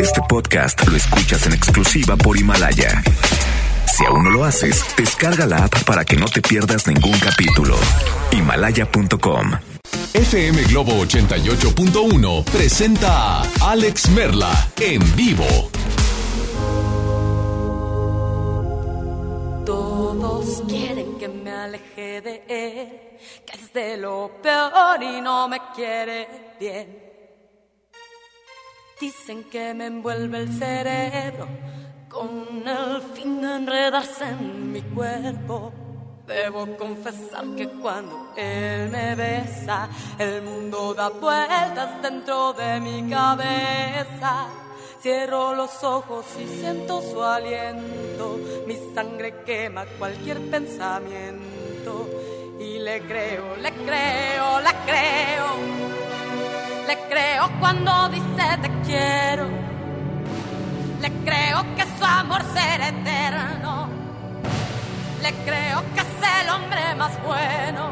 Este podcast lo escuchas en exclusiva por Himalaya. Si aún no lo haces, descarga la app para que no te pierdas ningún capítulo. Himalaya.com. FM Globo 88.1 presenta a Alex Merla en vivo. Todos quieren que me aleje de él, que es de lo peor y no me quiere bien. Dicen que me envuelve el cerebro con el fin de enredarse en mi cuerpo. Debo confesar que cuando él me besa, el mundo da vueltas dentro de mi cabeza. Cierro los ojos y siento su aliento, mi sangre quema cualquier pensamiento. Y le creo, le creo, le creo, le creo cuando dice te quiero, le creo que su amor será eterno, le creo que es el hombre más bueno,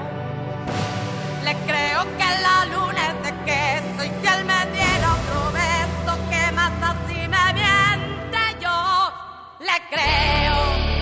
le creo que la luna es de queso y si él me diera otro beso que mata si me miente yo, le creo.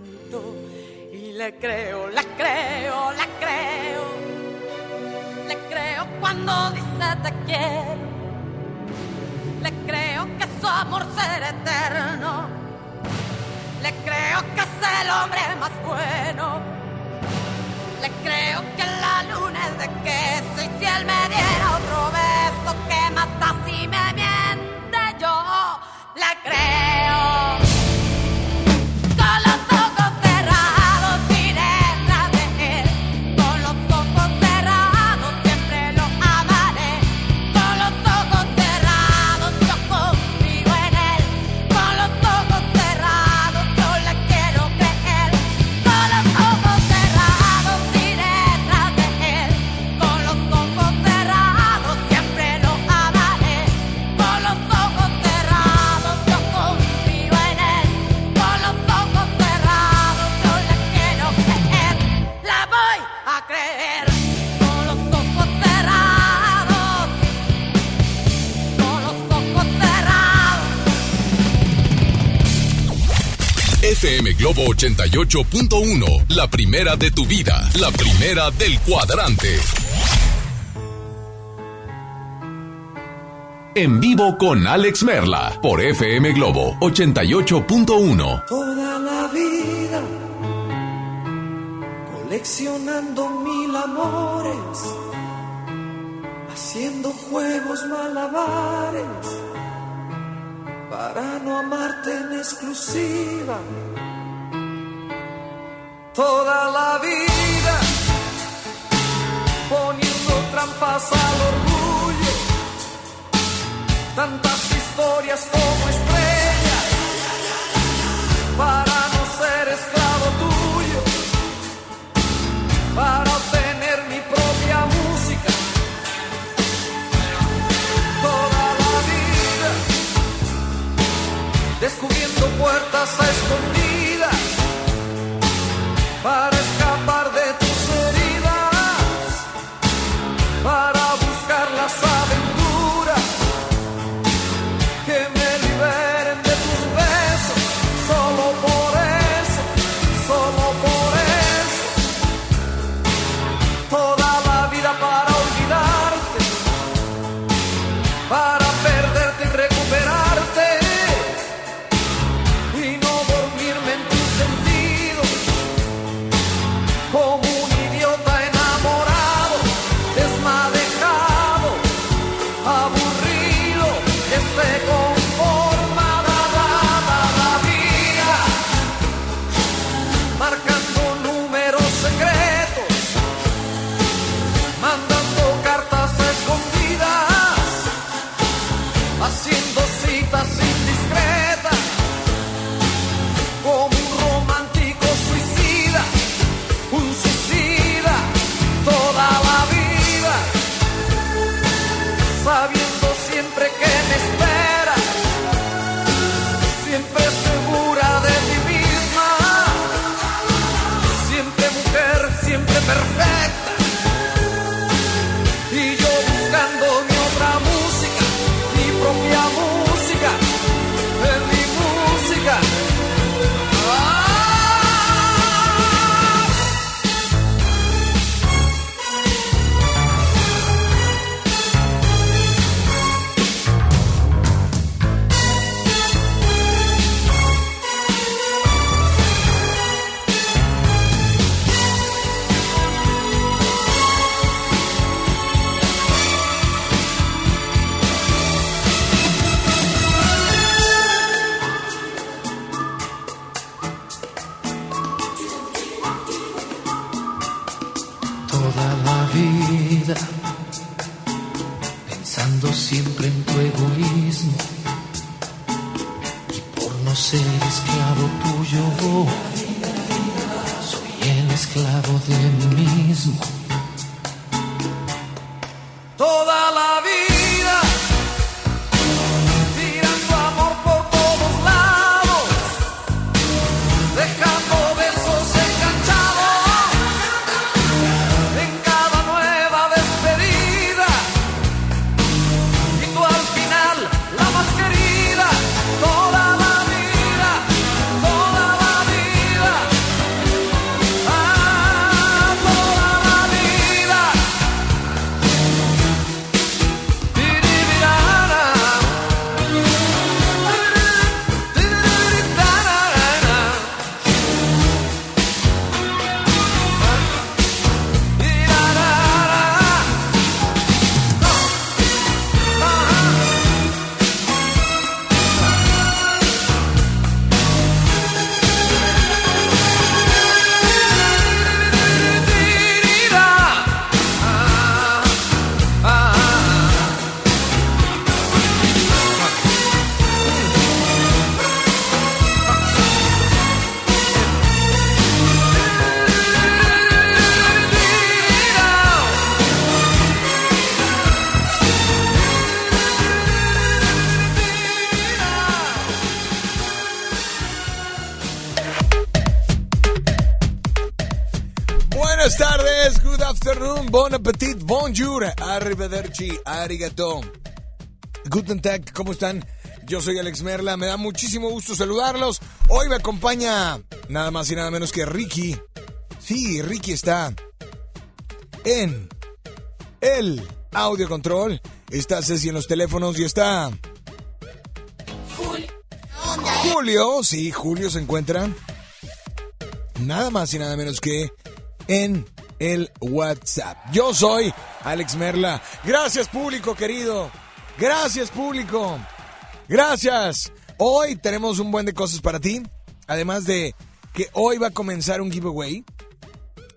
Y le creo, le creo, le creo, le creo cuando dice te quiero. Le creo que su amor será eterno. Le creo que es el hombre más bueno. Le creo que la luna es de queso y si él me diera otro beso que mata si me miente yo. Le creo. FM Globo 88.1, la primera de tu vida, la primera del cuadrante. En vivo con Alex Merla por FM Globo 88.1. toda la vida coleccionando mil amores, haciendo juegos malabares para no amarte en exclusiva. Toda la vida poniendo trampas al orgullo, tantas historias como estrellas para no ser esclavo tuyo, descubriendo puertas a escondidas para escapar de tus heridas, para arrivederci, arigato. Guten Tag, ¿cómo están? Yo soy Alex Merla, me da muchísimo gusto saludarlos. Hoy me acompaña nada más y nada menos que Ricky. Sí, Ricky está en el audio control. Está Ceci en los teléfonos y está... Julio, sí, Julio se encuentra nada más y nada menos que en el WhatsApp. Yo soy Alex Merla. Gracias público querido. Gracias público. Gracias. Hoy tenemos un buen de cosas para ti. Además de que hoy va a comenzar un giveaway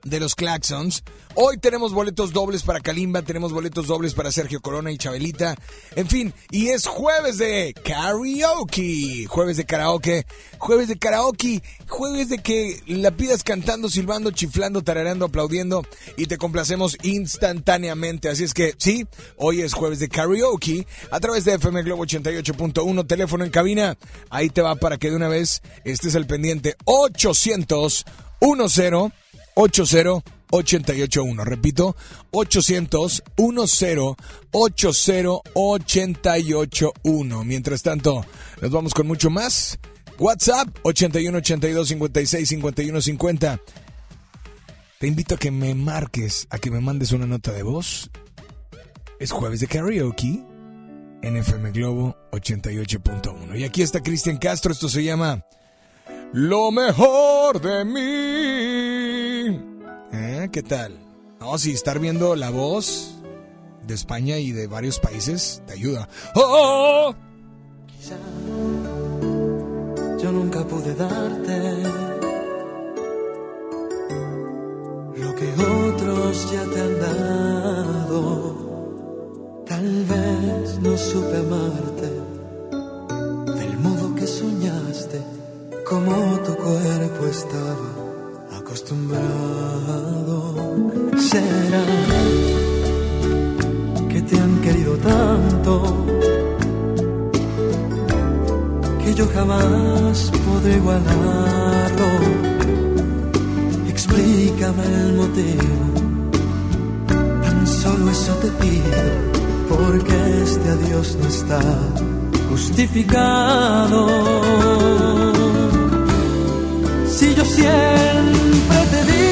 de los Claxons. Hoy tenemos boletos dobles para Kalimba, tenemos boletos dobles para Sergio Corona y Chabelita. En fin, y es jueves de karaoke. Jueves de karaoke. Jueves de karaoke. Jueves de que la pidas cantando, silbando, chiflando, tarareando, aplaudiendo y te complacemos instantáneamente. Así es que sí, hoy es jueves de karaoke a través de FM Globo 88.1, teléfono en cabina. Ahí te va para que de una vez estés al pendiente. 800 10 80881. Repito, 800 10 80881. Mientras tanto, nos vamos con mucho más. WhatsApp 81 82 56 51 50. Te invito a que me marques, a que me mandes una nota de voz. Es jueves de karaoke en FM Globo 88.1. Y aquí está Cristian Castro, esto se llama Lo mejor de mí. ¿Eh? ¿Qué tal? No, si estar viendo la voz de España y de varios países te ayuda. ¡Oh! Quizá yo nunca pude darte lo que otros ya te han dado. Tal vez no supe amarte del modo que soñaste, como tu cuerpo estaba acostumbrado. Será que te han querido tanto que yo jamás podré igualarlo. Explícame el motivo, tan solo eso te pido, porque este adiós no está justificado. Si yo siempre te di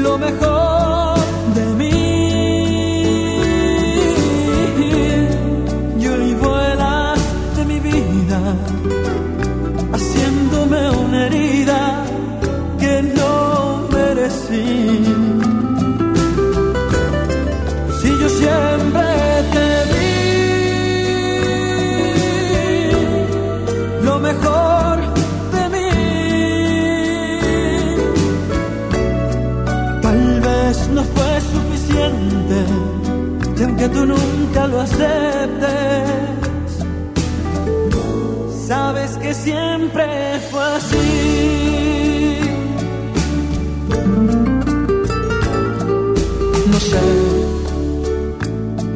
lo mejor nunca lo aceptes, sabes que siempre fue así. No sé,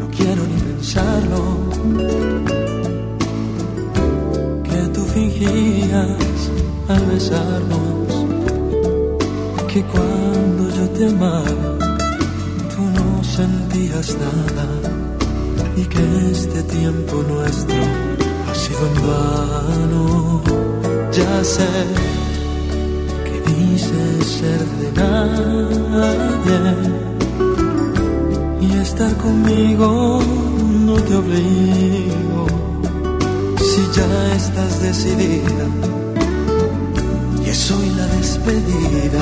no quiero ni pensarlo. Que tú fingías al besarnos que cuando yo te amaba tú no sentías nada este tiempo nuestro ha sido en vano. Ya sé que dices ser de nadie y estar conmigo no te obligo. Si ya estás decidida y es hoy la despedida,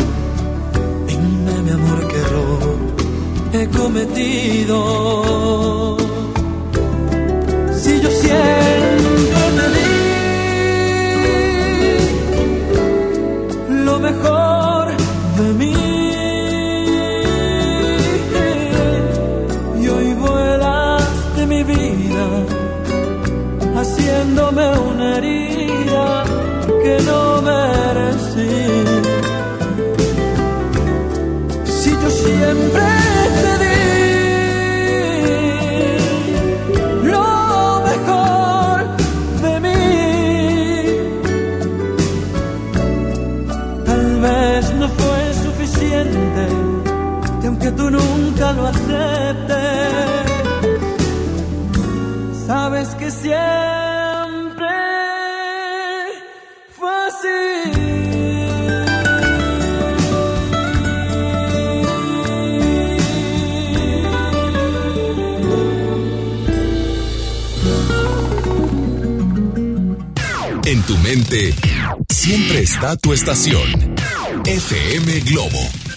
dime mi amor que error he cometido. Si yo siempre está tu estación. FM Globo.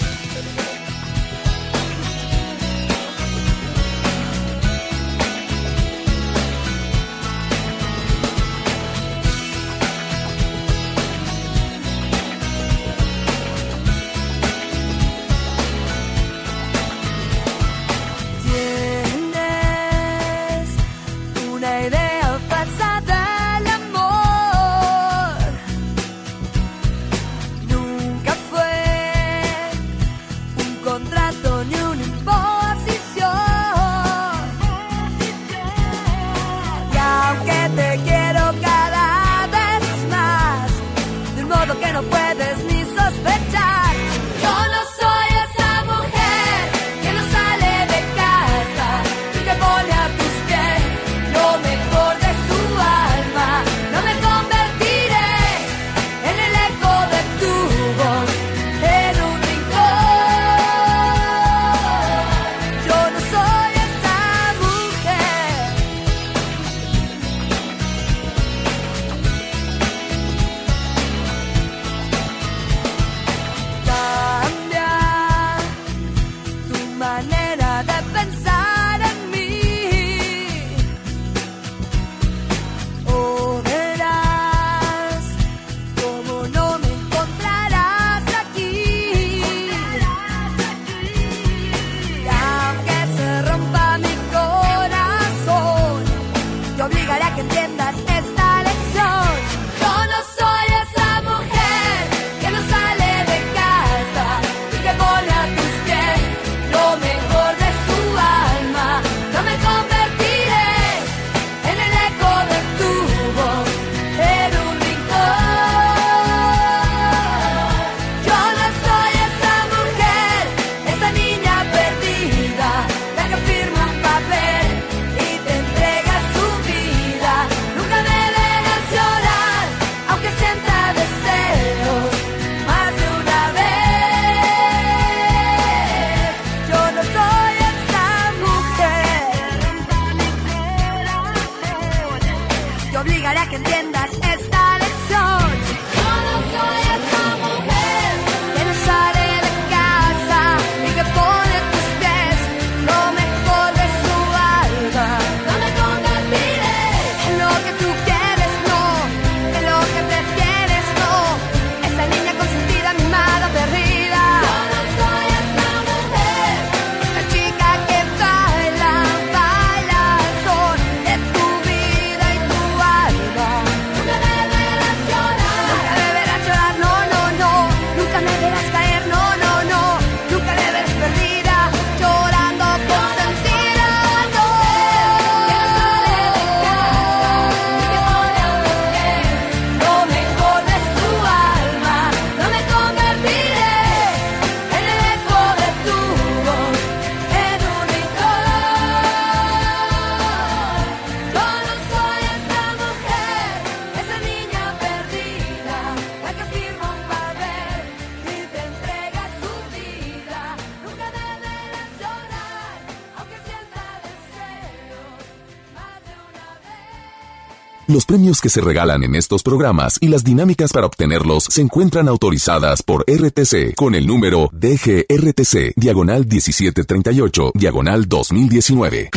Premios que se regalan en estos programas y las dinámicas para obtenerlos se encuentran autorizadas por RTC con el número DGRTC, diagonal 1738, diagonal 2019.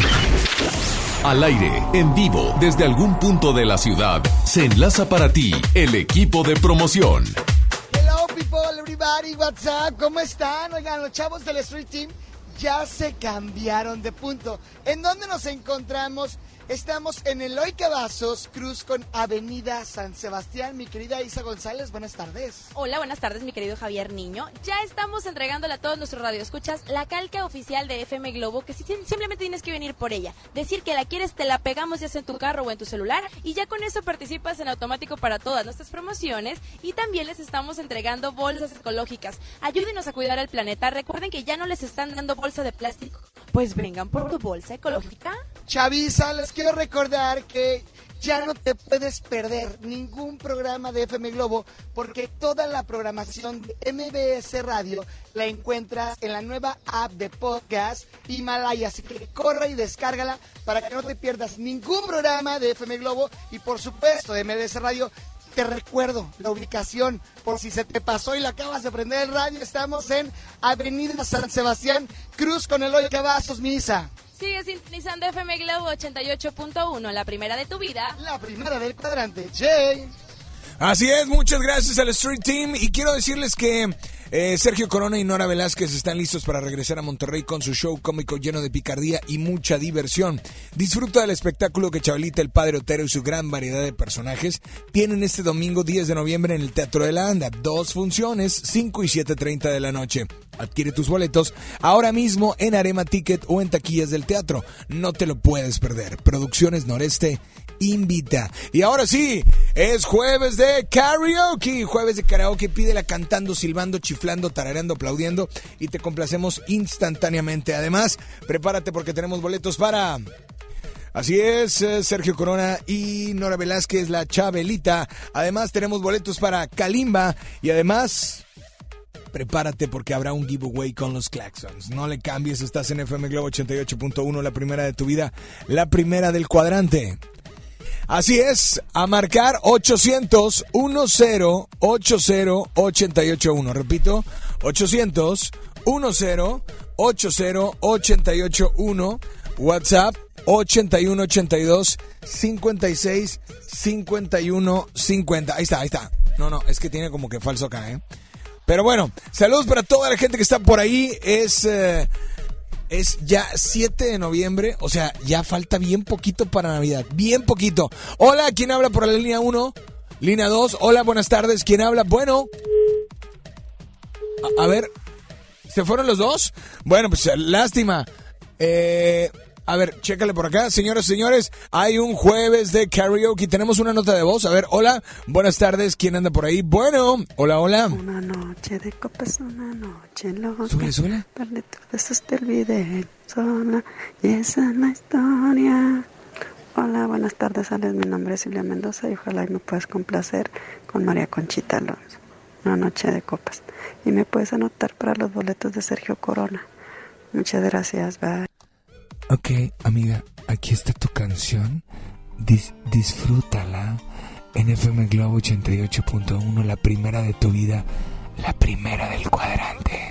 Al aire, en vivo, desde algún punto de la ciudad, se enlaza para ti el equipo de promoción. Hello people, everybody, what's up? ¿Cómo están? Oigan, los chavos del Street Team ya se cambiaron de punto. ¿En dónde nos encontramos? Estamos en Eloy Cavazos, Cruz con Avenida San Sebastián. Mi querida Isa González, buenas tardes. Hola, buenas tardes, mi querido Javier Niño. Ya estamos entregándole a todos nuestros radioescuchas la calca oficial de FM Globo, que simplemente tienes que venir por ella. Decir que la quieres, te la pegamos ya sea en tu carro o en tu celular y ya con eso participas en automático para todas nuestras promociones y también les estamos entregando bolsas ecológicas. Ayúdenos a cuidar el planeta. Recuerden que ya no les están dando bolsa de plástico. Pues vengan por tu bolsa ecológica. Chavisa, les quiero recordar que ya no te puedes perder ningún programa de FM Globo porque toda la programación de MBS Radio la encuentras en la nueva app de podcast Himalaya. Así que corre y descárgala para que no te pierdas ningún programa de FM Globo y por supuesto de MBS Radio. Te recuerdo la ubicación por si se te pasó y la acabas de prender el radio. Estamos en Avenida San Sebastián Cruz con Eloy Cavazos, Misa. Sigue sintonizando FM Globo 88.1, la primera de tu vida. La primera del cuadrante. Jay. Así es, muchas gracias al Street Team y quiero decirles que eh, Sergio Corona y Nora Velázquez están listos para regresar a Monterrey con su show cómico lleno de picardía y mucha diversión. Disfruta del espectáculo que Chabelita, el Padre Otero y su gran variedad de personajes tienen este domingo 10 de noviembre en el Teatro de la Anda. Dos funciones, 5 y 7.30 de la noche. Adquiere tus boletos ahora mismo en Arema Ticket o en taquillas del teatro. No te lo puedes perder. Producciones Noreste invita. Y ahora sí, es jueves de karaoke. Jueves de karaoke, pídela cantando, silbando, chiflando, tarareando, aplaudiendo y te complacemos instantáneamente. Además, prepárate porque tenemos boletos para... Así es, eh, Sergio Corona y Nora Velázquez, la Chabelita. Además, tenemos boletos para Kalimba y además prepárate porque habrá un giveaway con los Claxons. No le cambies, estás en FM Globo 88.1, la primera de tu vida, la primera del cuadrante. Así es, a marcar 800 10 80 881. Repito, 800 10 80 881. WhatsApp 81 82 56 51 50. Ahí está, ahí está. No, no, es que tiene como que falso acá, ¿eh? Pero bueno, saludos para toda la gente que está por ahí. Es. Eh, es ya 7 de noviembre, o sea, ya falta bien poquito para Navidad, bien poquito. Hola, ¿quién habla por la línea 1? Línea 2, hola, buenas tardes, ¿quién habla? Bueno, a, ver, ¿se fueron los dos? Bueno, pues lástima. Eh, a ver, chécale por acá. Señoras y señores, hay un jueves de karaoke. Tenemos una nota de voz. A ver, hola, buenas tardes. ¿Quién anda por ahí? Bueno, hola, hola. Una noche de copas, una noche loca. Súbele. Darle todo eso te olvide sola. Y esa es la historia. Hola, buenas tardes, Alex. Mi nombre es Silvia Mendoza y ojalá y me puedas complacer con María Conchita Alonso. Una noche de copas. Y me puedes anotar para los boletos de Sergio Corona. Muchas gracias, bye. Ok, amiga, aquí está tu canción. Dis- disfrútala en FM Globo 88.1, la primera de tu vida, la primera del cuadrante.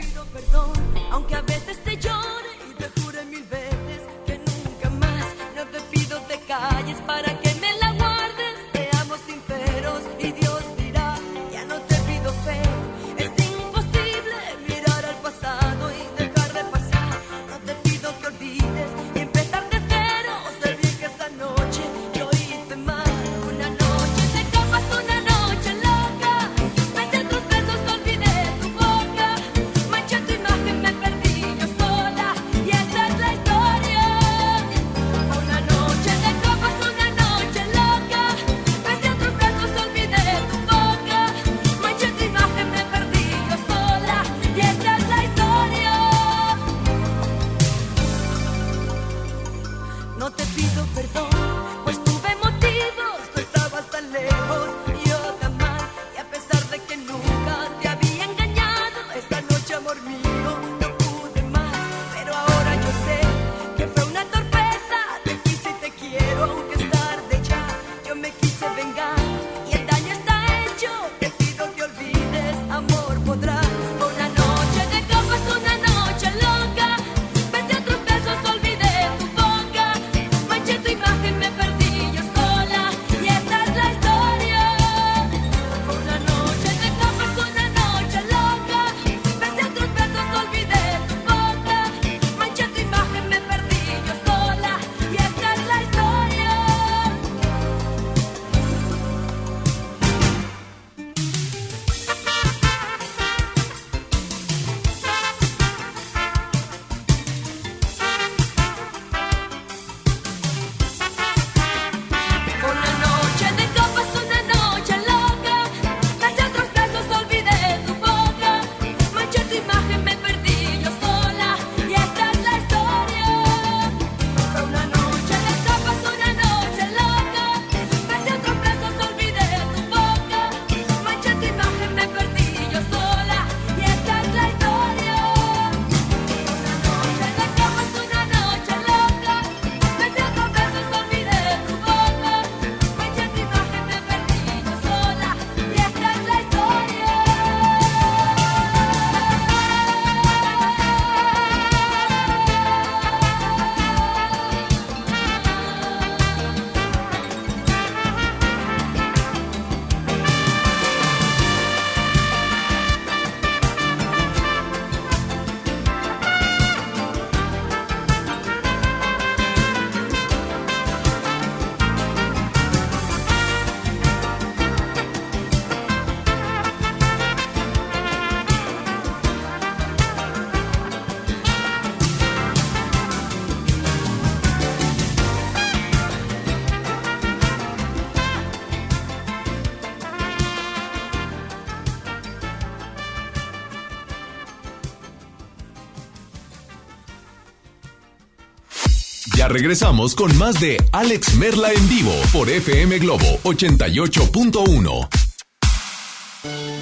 Regresamos con más de Alex Merla en vivo por FM Globo 88.1.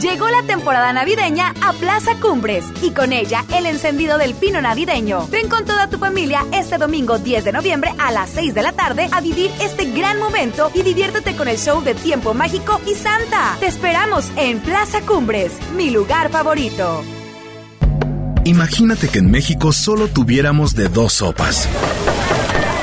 Llegó la temporada navideña a Plaza Cumbres y con ella el encendido del pino navideño. Ven con toda tu familia este domingo 10 de noviembre a las 6 de la tarde a vivir este gran momento y diviértete con el show de Tiempo Mágico y Santa. Te esperamos en Plaza Cumbres, mi lugar favorito. Imagínate que en México solo tuviéramos de dos sopas.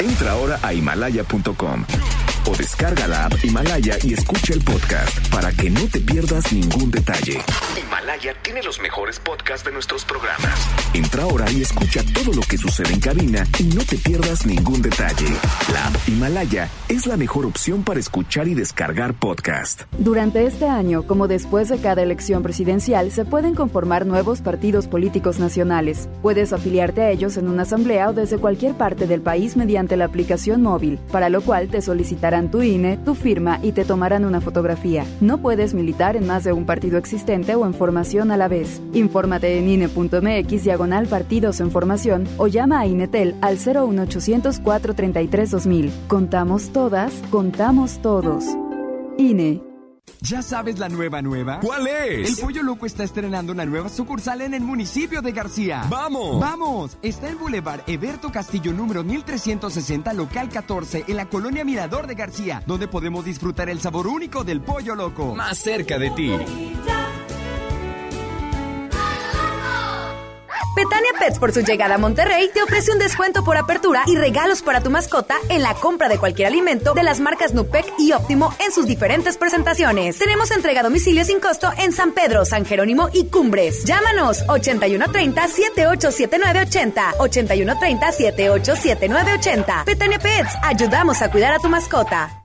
Entra ahora a himalaya.com o descarga la app Himalaya y escucha el podcast para que no te pierdas ningún detalle. Tiene los mejores podcasts de nuestros programas. Entra ahora y escucha todo lo que sucede en cabina y no te pierdas ningún detalle. La app Himalaya es la mejor opción para escuchar y descargar podcast. Durante este año, como después de cada elección presidencial, se pueden conformar nuevos partidos políticos nacionales. Puedes afiliarte a ellos en una asamblea o desde cualquier parte del país mediante la aplicación móvil, para lo cual te solicitarán tu INE, tu firma y te tomarán una fotografía. No puedes militar en más de un partido existente o en formación a la vez. Infórmate en INE.mx diagonal partidos en formación o llama a INETEL al 01800 433 2000. Contamos todas, contamos todos. INE. ¿Ya sabes la nueva nueva? ¿Cuál es? El Pollo Loco está estrenando una nueva sucursal en el municipio de García. ¡Vamos! ¡Vamos! Está en Boulevard Eberto Castillo número 1360, local 14, en la colonia Mirador de García, donde podemos disfrutar el sabor único del Pollo Loco. Más cerca de ti. Petania Pets por su llegada a Monterrey te ofrece un descuento por apertura y regalos para tu mascota en la compra de cualquier alimento de las marcas Nupec y Óptimo en sus diferentes presentaciones. Tenemos entrega a domicilio sin costo en San Pedro, San Jerónimo y Cumbres. Llámanos 8130 787980 8130 787980. Petania Pets, ayudamos a cuidar a tu mascota.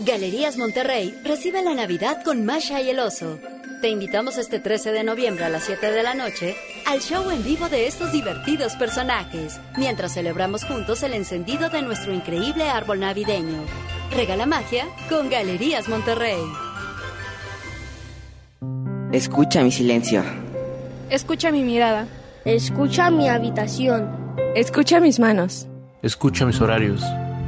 Galerías Monterrey recibe la Navidad con Masha y el Oso. Te invitamos este 13 de noviembre a las 7 de la noche al show en vivo de estos divertidos personajes, mientras celebramos juntos el encendido de nuestro increíble árbol navideño. Regala magia con Galerías Monterrey. Escucha mi silencio. Escucha mi mirada. Escucha mi habitación. Escucha mis manos. Escucha mis horarios.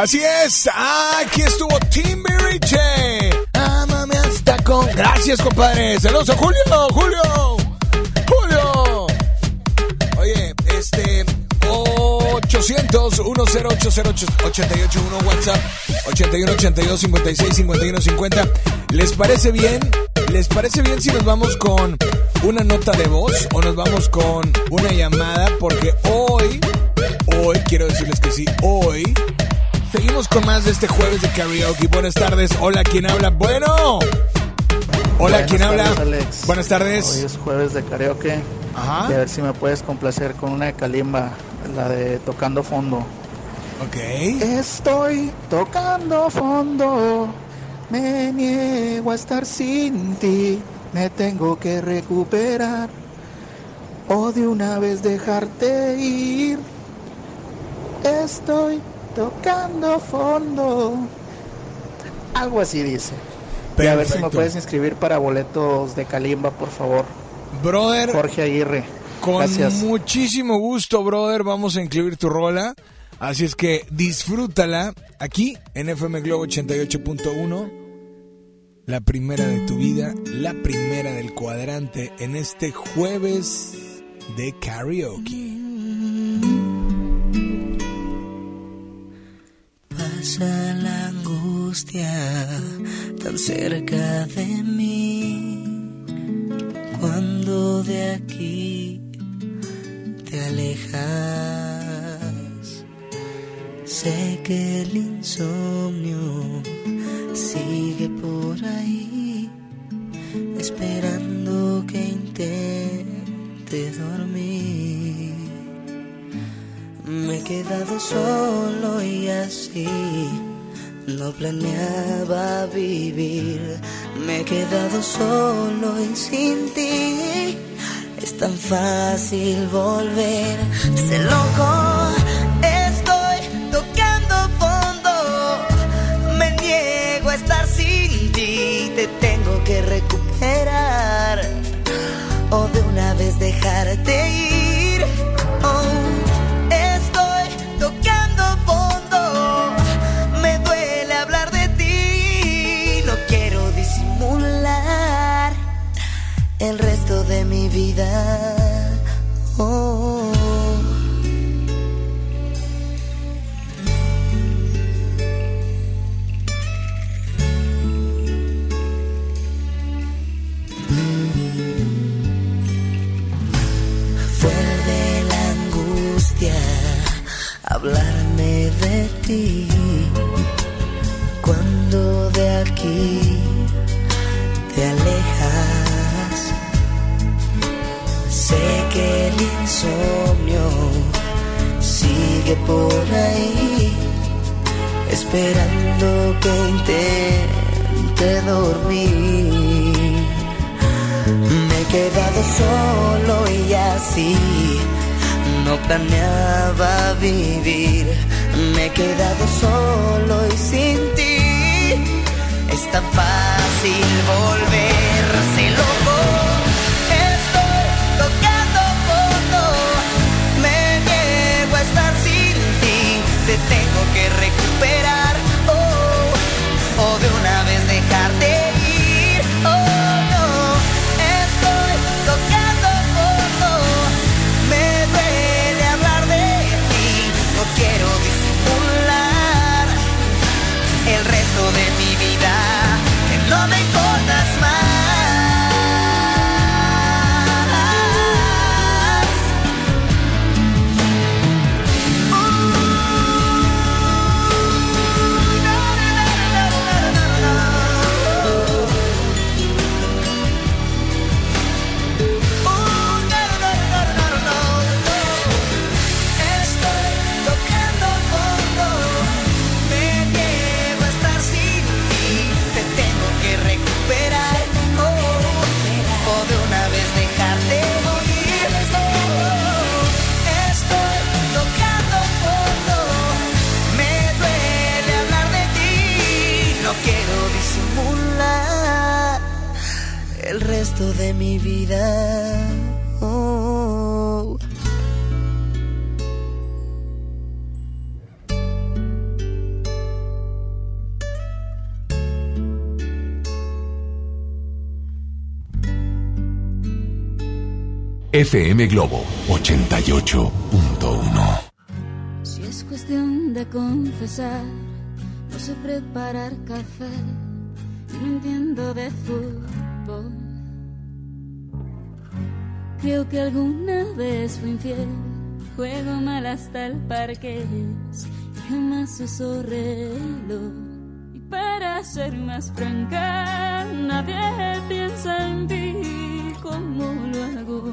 Así es, aquí estuvo Timbiriche. Amame hasta con. Gracias, compadre. Saludos a Julio, Julio, Julio. Oye, este 800 1080 881 WhatsApp 81 82 56 51 50. ¿Les parece bien? ¿Les parece bien si nos vamos con una nota de voz o nos vamos con una llamada? Porque hoy, hoy quiero decirles que sí, hoy Seguimos con más de este jueves de karaoke. Buenas tardes. Hola, ¿quién habla? Bueno. Hola, ¿quién habla? Alex. Buenas tardes. Hoy es jueves de karaoke. Ajá. Y a ver si me puedes complacer con una de Kalimba, la de Tocando Fondo. Ok. Estoy tocando fondo, me niego a estar sin ti, me tengo que recuperar o de una vez dejarte ir. Estoy tocando fondo. Algo así dice. Y a ver si me Perfecto. puedes inscribir para boletos de Kalimba, por favor. Brother. Jorge Aguirre. Con Gracias. muchísimo gusto, brother. Vamos a incluir tu rola. Así es que disfrútala aquí en FM Globo 88.1. La primera de tu vida, la primera del cuadrante en este jueves de karaoke. Pasa la angustia tan cerca de mí cuando de aquí te alejas. Sé que el insomnio sigue por ahí esperando que intente dormir. Me he quedado solo y así no planeaba vivir. Me he quedado solo y sin ti es tan fácil volver. Sé loco, estoy tocando fondo. Me niego a estar sin ti. Te tengo que recuperar o de una vez dejarte ir. El resto de mi vida. Oh. Fue de la angustia hablarme de ti cuando de aquí te alejas. Sé que el insomnio sigue por ahí, esperando que intente dormir. Me he quedado solo y así no planeaba vivir. Me he quedado solo y sin ti es tan fácil volverse loco. Te tengo que recuperar, oh, o de una vez dejarte FM Globo 88.1. Si es cuestión de confesar, no sé preparar café no entiendo de fútbol. Creo que alguna vez fui infiel, juego mal hasta el parque jamás uso reloj. Y para ser más franca, nadie piensa en ti como lo hago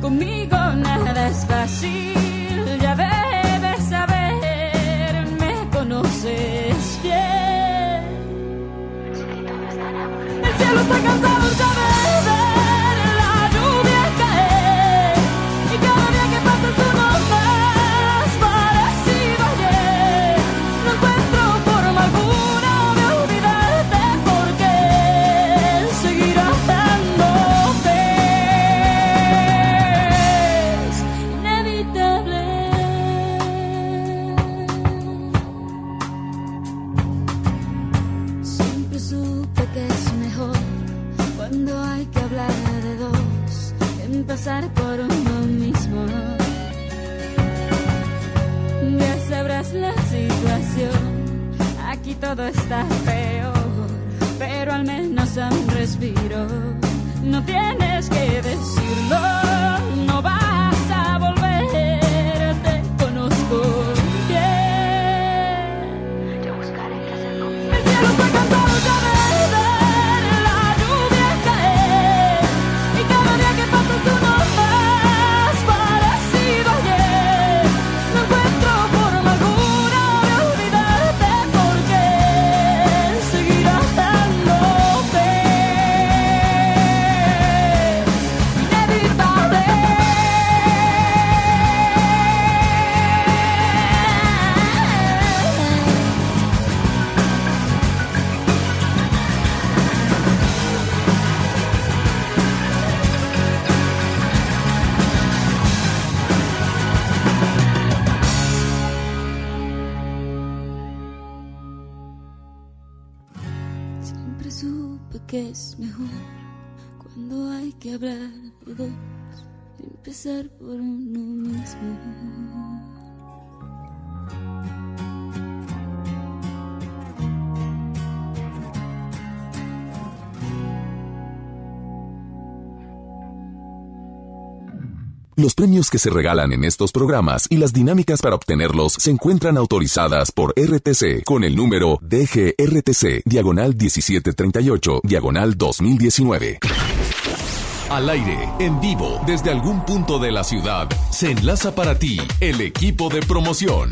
Conmigo nada es fácil, ya debes saber, me conoces bien. El cielo está cansado ya empezar por uno mismo. Ya sabrás la situación, aquí todo está peor, pero al menos un respiro. No tienes que decirlo, no vas por uno mismo. Los premios que se regalan en estos programas y las dinámicas para obtenerlos se encuentran autorizadas por RTC con el número DGRTC, diagonal 1738, diagonal 2019. Al aire, en vivo, desde algún punto de la ciudad, se enlaza para ti el equipo de promoción.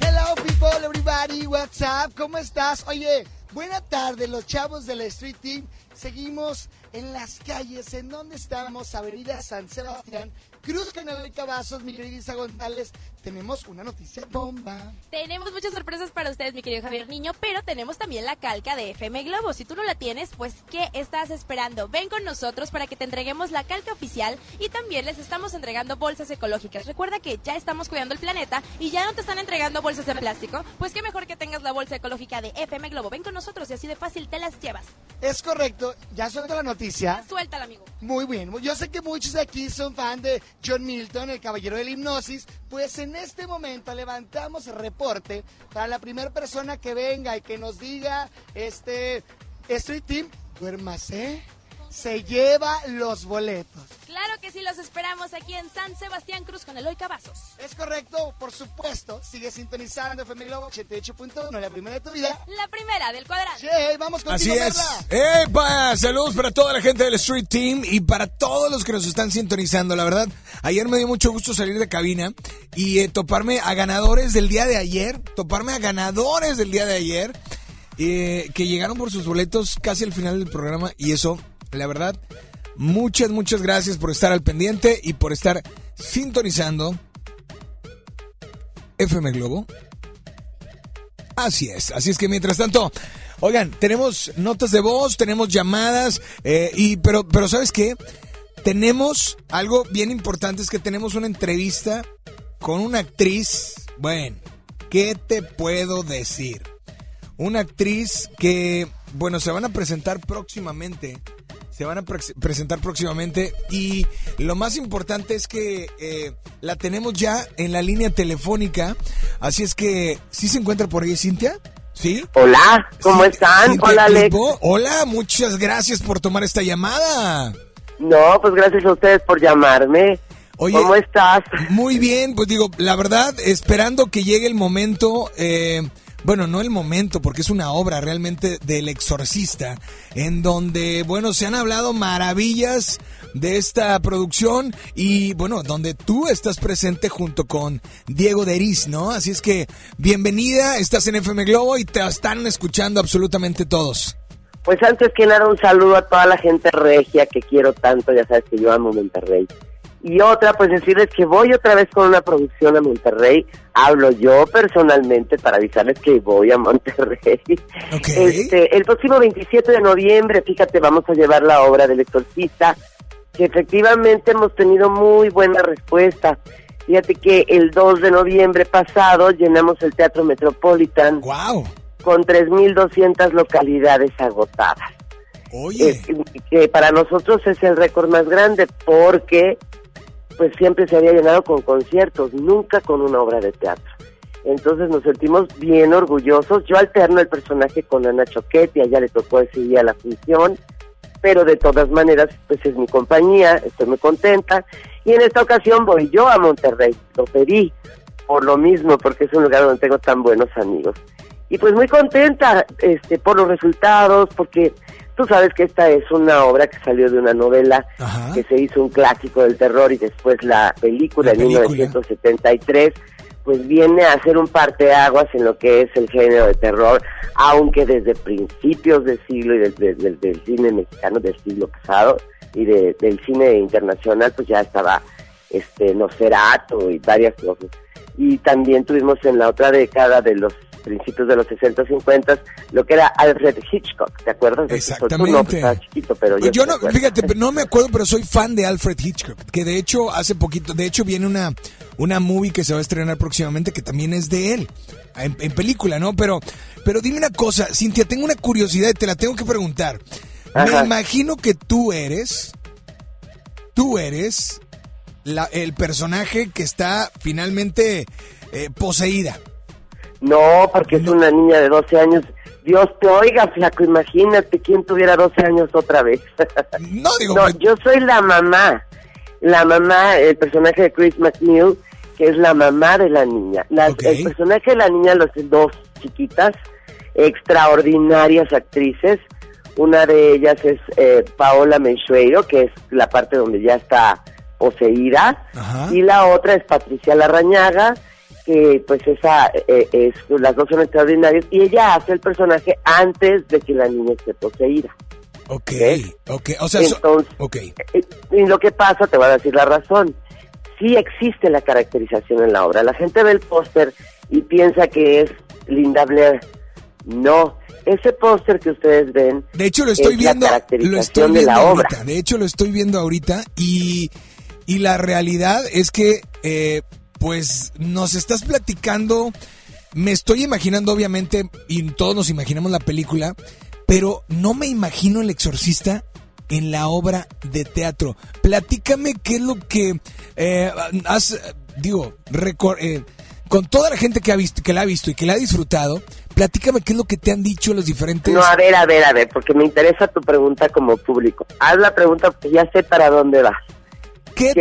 Hello people, everybody, what's up? ¿Cómo estás? Oye, buena tarde, los chavos de la Street Team. Seguimos en las calles, ¿en dónde estamos? Avenida San Sebastián, Cruz Canal de Cavazos, mi querida Isa González. Tenemos una noticia bomba. Tenemos muchas sorpresas para ustedes, mi querido Javier Niño, pero tenemos también la calca de FM Globo. Si tú no la tienes, pues ¿qué estás esperando? Ven con nosotros para que te entreguemos la calca oficial y también les estamos entregando bolsas ecológicas. Recuerda que ya estamos cuidando el planeta y ya no te están entregando bolsas de plástico, pues qué mejor que tengas la bolsa ecológica de FM Globo. Ven con nosotros y así de fácil te las llevas. Es correcto, ya suelta la noticia. Suéltala, amigo. Muy bien, yo sé que muchos de aquí son fan de John Milton, el caballero de la hipnosis, pues en este momento levantamos reporte para la primera persona que venga y que nos diga, este, Street Team, duérmase, se lleva los boletos. Claro que sí, los esperamos aquí en San Sebastián Cruz con Eloy Cavazos. Es correcto, por supuesto, sigue sintonizando FM Globo 88.1, la primera de tu vida. La primera del cuadrante. Che, vamos Así contigo, es. Perla. ¡Epa! Saludos para toda la gente del Street Team y para todos los que nos están sintonizando. La verdad, ayer me dio mucho gusto salir de cabina y eh, toparme a ganadores del día de ayer. Toparme a ganadores del día de ayer eh, que llegaron por sus boletos casi al final del programa y eso, la verdad, muchas, muchas gracias por estar al pendiente y por estar sintonizando FM Globo. Así es, así es que mientras tanto, oigan, tenemos notas de voz, tenemos llamadas, eh, y pero, pero ¿sabes qué? Tenemos algo bien importante, es que tenemos una entrevista con una actriz, bueno, ¿qué te puedo decir? Una actriz que, bueno, se van a presentar próximamente. Se van a pre- presentar próximamente. Y lo más importante es que eh, la tenemos ya en la línea telefónica. Así es que, ¿sí se encuentra por ahí Cintia? ¿Sí? Hola, ¿cómo están? Cintia Hola, Alex. Hola, muchas gracias por tomar esta llamada. No, pues gracias a ustedes por llamarme. ¿Cómo estás? Muy bien, pues digo, la verdad, esperando que llegue el momento, eh, bueno, no el momento, porque es una obra realmente del exorcista, en donde, bueno, se han hablado maravillas de esta producción y, bueno, donde tú estás presente junto con Diego Deris, ¿no? Así es que, bienvenida, estás en FM Globo y te están escuchando absolutamente todos. Pues antes que nada un saludo a toda la gente regia que quiero tanto, ya sabes que yo amo Monterrey. Y otra, pues decirles que voy otra vez con una producción a Monterrey. Hablo yo personalmente para avisarles que voy a Monterrey. Este, el próximo 27 de noviembre, fíjate, vamos a llevar la obra del exorcista, que efectivamente hemos tenido muy buena respuesta. Fíjate que el 2 de noviembre pasado llenamos el Teatro Metropolitan. ¡Wow! Con 3.200 localidades agotadas. Oye. Eh, que para nosotros es el récord más grande porque pues siempre se había llenado con conciertos, nunca con una obra de teatro. Entonces nos sentimos bien orgullosos. Yo alterno el personaje con Ana Choquete, a ella le tocó ese día la función, pero de todas maneras, pues es mi compañía, estoy muy contenta. Y en esta ocasión voy yo a Monterrey, lo pedí por lo mismo, porque es un lugar donde tengo tan buenos amigos. Y pues muy contenta este, por los resultados, porque tú sabes que esta es una obra que salió de una novela que se hizo un clásico del terror y después la película en 1973 pues viene a ser un parteaguas en lo que es el género de terror, aunque desde principios del siglo y del, del- del- del cine mexicano del siglo pasado y de- del cine internacional, pues ya estaba este Nosferatu y varias cosas. Y también tuvimos en la otra década de los principios de los 60 50 lo que era Alfred Hitchcock, ¿te acuerdas? de eso? Tú no, pues, Exactamente. estabas chiquito, pero Pues yo, me no, fíjate, no me acuerdo, pero soy fan de Alfred Hitchcock, que de hecho hace poquito, de hecho viene una, una movie que se va a estrenar próximamente que también es de él, en, en película, ¿no? Pero, pero dime una cosa, Cintia, tengo una curiosidad y te la tengo que preguntar. Me imagino que tú eres, tú eres la- el personaje que está finalmente eh, poseída. No, porque es una niña de 12 años. Dios te oiga, flaco, imagínate quién tuviera 12 años otra vez. No, digo, yo soy la mamá. La mamá, el personaje de Chris McNeil, que es la mamá de la niña. La- El personaje de la niña, los dos chiquitas, extraordinarias actrices. Una de ellas es eh, Paola Menchueiro, que es la parte donde ya está poseída. Y la otra es Patricia Larrañaga, que pues esa eh, es, las dos son extraordinarias. Y ella hace el personaje antes de que la niña esté poseída. Ok, ok, o sea, Entonces, ok. eh, y lo que pasa, te voy a decir la razón. Sí existe la caracterización en la obra. La gente ve el póster y piensa que es Linda Blair. No, ese póster que ustedes ven De hecho, lo estoy es viendo, la lo estoy de viendo la obra. ahorita. De hecho, lo estoy viendo ahorita y, y la realidad es que, eh, pues, nos estás platicando. Me estoy imaginando, obviamente, y todos nos imaginamos la película, pero no me imagino el exorcista en la obra de teatro. Platícame qué es lo que eh, has, digo, eh, con toda la gente que ha visto, que la ha visto y que la ha disfrutado, platícame qué es lo que te han dicho los diferentes. No, a ver, a ver, a ver, porque me interesa tu pregunta como público. Haz la pregunta porque ya sé para dónde vas. ¿Qué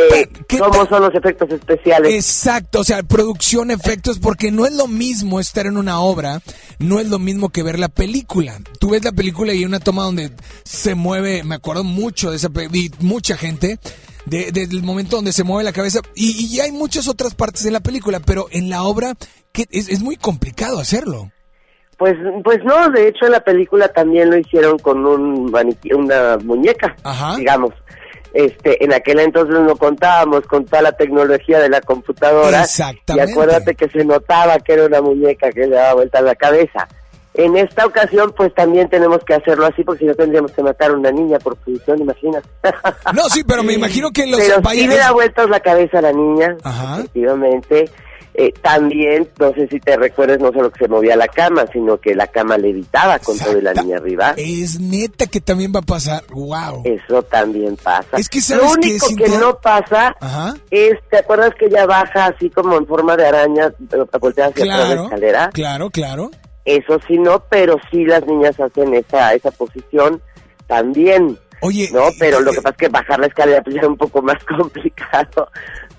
Que, ¿Cómo son los efectos especiales? Exacto, o sea, producción, efectos, porque no es lo mismo estar en una obra, no es lo mismo que ver la película. Tú ves la película y hay una toma donde se mueve, me acuerdo mucho de esa pe- y mucha gente, de- desde el momento donde se mueve la cabeza, y, y hay muchas otras partes en la película, pero en la obra que es, es muy complicado hacerlo. Pues, pues no, de hecho en la película también lo hicieron con un maniquí, una muñeca, digamos. Este, en aquel entonces no contábamos con toda la tecnología de la computadora. Exactamente. Y acuérdate que se notaba que era una muñeca que le daba vuelta a la cabeza. En esta ocasión, pues también tenemos que hacerlo así, porque si no tendríamos que matar a una niña por función, imagínate. No, sí, pero me imagino que los Pero sí vayan- le da vueltas la cabeza a la niña, Ajá. efectivamente. Eh, también, no sé si te recuerdas, no solo que se movía la cama, sino que la cama levitaba con todo y la niña arriba. Es neta que también va a pasar. Wow. Eso también pasa. Es que Lo ¿sabes qué, único que no pasa Ajá. es, ¿te acuerdas que ella baja así como en forma de araña, pero voltea hacia atrás de la Claro, escalera? claro, claro. Eso sí no, pero sí las niñas hacen esa, esa posición también. Oye, no, pero lo que pasa es que bajar la escalera pues es un poco más complicado,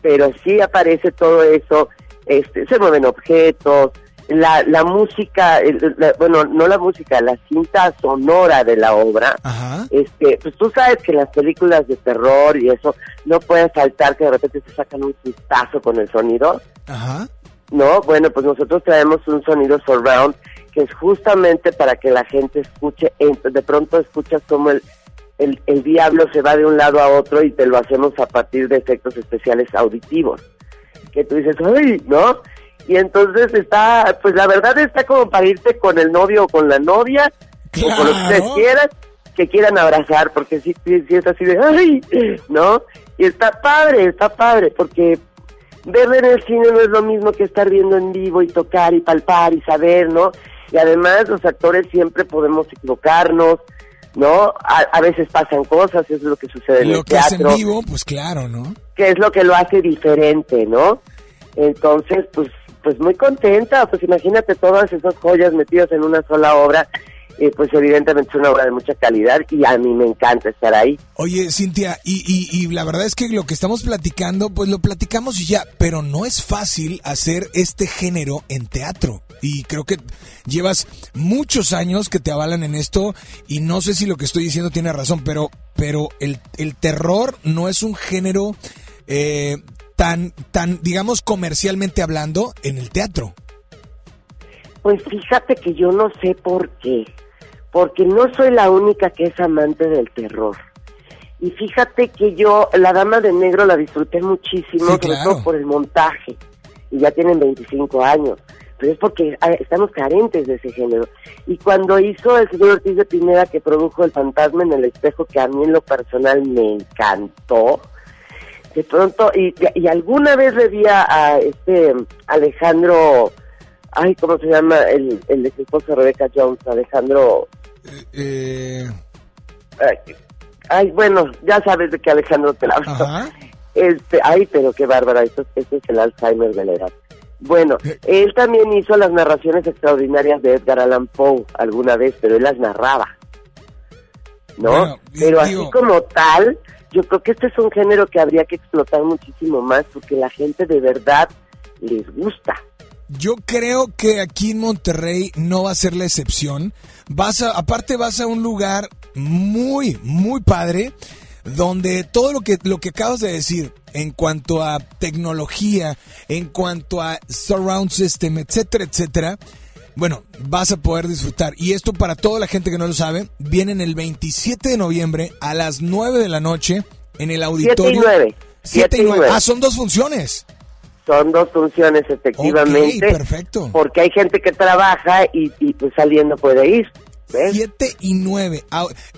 pero sí aparece todo eso, este, se mueven objetos, la, la música, el- la- bueno, no la música, la cinta sonora de la obra, este, pues tú sabes que las películas de terror y eso no puede faltar que de repente se sacan un sustazo con el sonido, Ajá. ¿no? Bueno, pues nosotros traemos un sonido surround que es justamente para que la gente escuche, de pronto escuchas como el, el, el diablo se va de un lado a otro y te lo hacemos a partir de efectos especiales auditivos. Que tú dices, ¡ay! ¿No? Y entonces está, pues la verdad está como para irte con el novio o con la novia, o con lo que ustedes quieran, que quieran abrazar, porque sí, sí es así de, ¡ay! ¿No? Y está padre, está padre, porque verlo en el cine no es lo mismo que estar viendo en vivo y tocar y palpar y saber, ¿no? Y además los actores siempre podemos equivocarnos, ¿no? A, a veces pasan cosas, es lo que sucede en Lo el que es en teatro, vivo, pues claro, ¿no? que es lo que lo hace diferente, ¿no? Entonces, pues, pues muy contenta, pues imagínate todas esas joyas metidas en una sola obra, pues evidentemente es una obra de mucha calidad y a mí me encanta estar ahí. Oye, Cintia, y, y, y la verdad es que lo que estamos platicando, pues lo platicamos y ya, pero no es fácil hacer este género en teatro. Y creo que llevas muchos años que te avalan en esto y no sé si lo que estoy diciendo tiene razón, pero, pero el, el terror no es un género eh, tan, tan, digamos, comercialmente hablando en el teatro. Pues fíjate que yo no sé por qué, porque no soy la única que es amante del terror. Y fíjate que yo, La Dama de Negro la disfruté muchísimo, Sí, sobre claro. todo por el montaje. Y ya tienen 25 años. Pero es porque ah, estamos carentes de ese género. Y cuando hizo el señor Ortiz de Pineda, que produjo El Fantasma en el Espejo, que a mí en lo personal me encantó, de pronto, y, y alguna vez le vi a, a este Alejandro, ay, ¿cómo se llama? El, el ex esposo de Rebecca Jones, Alejandro, Eh, ay, ay, bueno, ya sabes de que Alejandro te la. Ajá. Este, ay, pero qué bárbara, esto, esto es el Alzheimer de la edad. Bueno, él también hizo las narraciones extraordinarias de Edgar Allan Poe alguna vez, pero él las narraba. ¿no? Bueno, pero digo- así como tal, yo creo que este es un género que habría que explotar muchísimo más porque la gente de verdad les gusta. Yo creo que aquí en Monterrey no va a ser la excepción. Vas a, aparte vas a un lugar muy, muy padre, donde todo lo que, lo que acabas de decir en cuanto a tecnología, en cuanto a surround system, etcétera, etcétera, bueno, vas a poder disfrutar. Y esto para toda la gente que no lo sabe, vienen el 27 de noviembre a las 9 de la noche en el auditorio. 9. 7 y 7 y 9. 9. Ah, son dos funciones. Son dos funciones, efectivamente. Perfecto. Porque hay gente que trabaja y, y, pues saliendo puede ir. ¿ves? 7 y 9.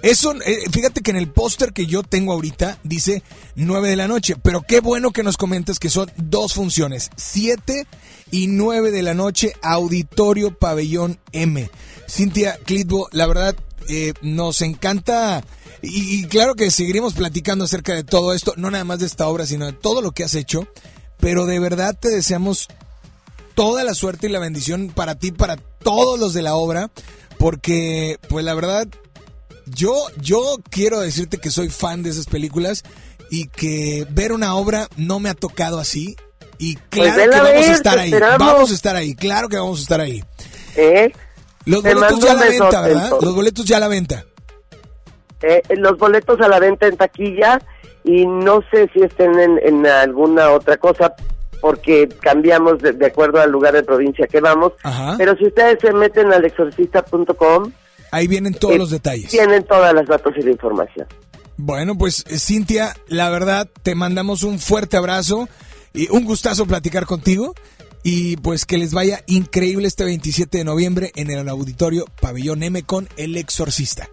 Eso, eh, fíjate que en el póster que yo tengo ahorita dice 9 de la noche, pero qué bueno que nos comentas que son dos funciones, 7 y 9 de la noche, Auditorio Pabellón M. Cintia Clitbo, la verdad, eh, nos encanta y, y claro que seguiremos platicando acerca de todo esto, no nada más de esta obra, sino de todo lo que has hecho, pero de verdad te deseamos toda la suerte y la bendición para ti, para todos los de la obra, porque pues la verdad yo yo quiero decirte que soy fan de esas películas y que ver una obra no me ha tocado así y Pues claro que a vamos ver, a estar ahí, esperamos. vamos a estar ahí, claro que vamos a estar ahí. ¿Eh? Los Te boletos ya a la venta, ¿verdad? entonces. Los boletos ya a la venta. Eh, los boletos a la venta en taquilla y no sé si estén en, en alguna otra cosa porque cambiamos de, de acuerdo al lugar de provincia que vamos. Ajá. Pero si ustedes se meten al exorcista.com, Ahí vienen todos Eh, los detalles. tienen todas las datos y la información. Bueno, pues Cintia, la verdad, te mandamos un fuerte abrazo y un gustazo platicar contigo. Y pues que les vaya increíble este 27 de noviembre en el auditorio Pabellón M con El Exorcista.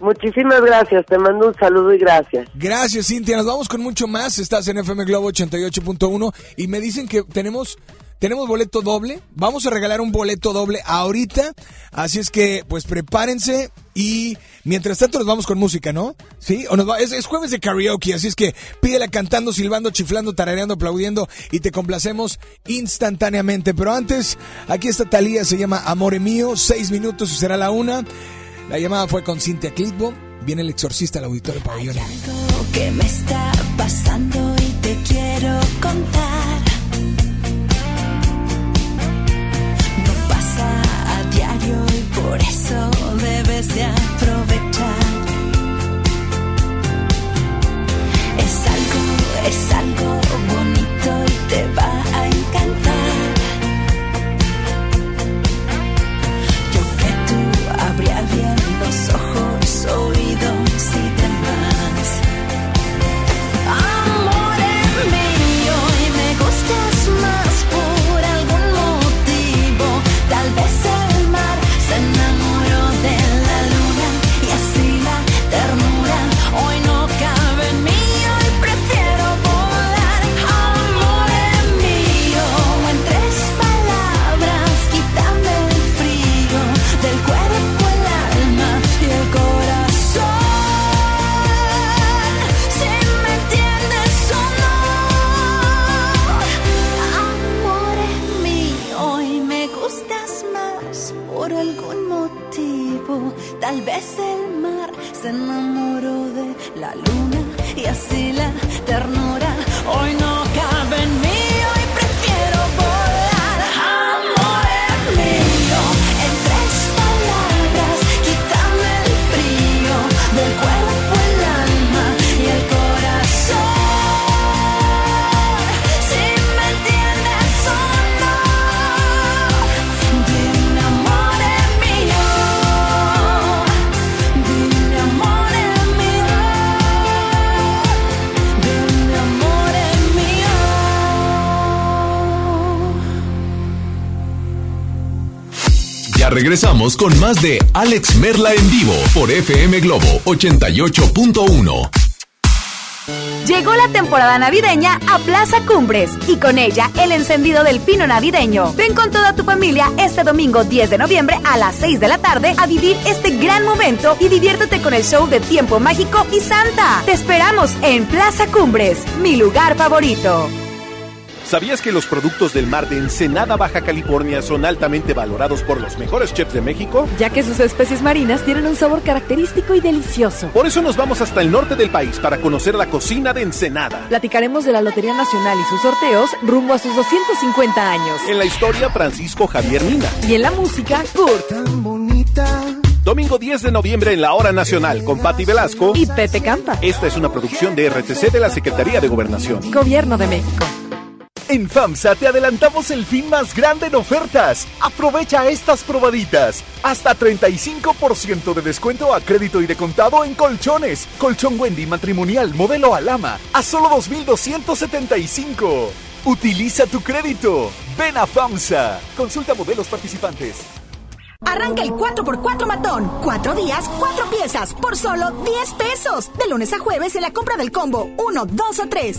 Muchísimas gracias, te mando un saludo y gracias. Gracias, Cintia. Nos vamos con mucho más. Estás en FM Globo 88.1 y me dicen que tenemos tenemos boleto doble. Vamos a regalar un boleto doble ahorita. Así es que, pues prepárense y mientras tanto nos vamos con música, ¿no? Sí, o nos va- es, es jueves de karaoke, así es que pídela cantando, silbando, chiflando, tarareando, aplaudiendo y te complacemos instantáneamente. Pero antes, aquí está Talía, se llama Amore Mío, seis minutos y será la una. La llamada fue con Cintia Clitbo. Viene el exorcista al auditorio pabellón. M. Algo que me está pasando y te quiero contar. No pasa a diario y por eso debes de aprovechar. Es algo, es algo bonito y te va a abría bien los ojos, Ой, regresamos con más de Alex Merla en vivo por FM Globo 88.1. Llegó la temporada navideña a Plaza Cumbres y con ella el encendido del pino navideño. Ven con toda tu familia este domingo 10 de noviembre a las 6 de la tarde a vivir este gran momento y diviértete con el show de Tiempo Mágico y Santa. Te esperamos en Plaza Cumbres, mi lugar favorito. ¿Sabías que los productos del mar de Ensenada, Baja California son altamente valorados por los mejores chefs de México? ya que sus especies marinas tienen un sabor característico y delicioso. Por eso nos vamos hasta el norte del país para conocer la cocina de Ensenada. Platicaremos de la Lotería Nacional y sus sorteos rumbo a sus 250 años. En la historia, Francisco Javier Mina. Y en la música, Kurt. Domingo 10 de noviembre en la Hora Nacional con Patti Velasco. Y Pepe Campa. Esta es una producción de RTC de la Secretaría de Gobernación. Gobierno de México. En FAMSA te adelantamos el fin más grande en ofertas. Aprovecha estas probaditas. Hasta 35% de descuento a crédito y de contado en colchones. Colchón Wendy matrimonial modelo Alama a solo 2.275. Utiliza tu crédito. Ven a FAMSA. Consulta modelos participantes. Arranca el 4x4 matón. Cuatro días, cuatro piezas, por solo 10 pesos. De lunes a jueves en la compra del combo 1, 2 o 3.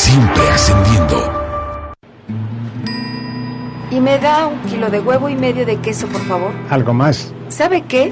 siempre ascendiendo. Y me da un kilo de huevo y medio de queso, por favor. ¿Algo más? ¿Sabe qué?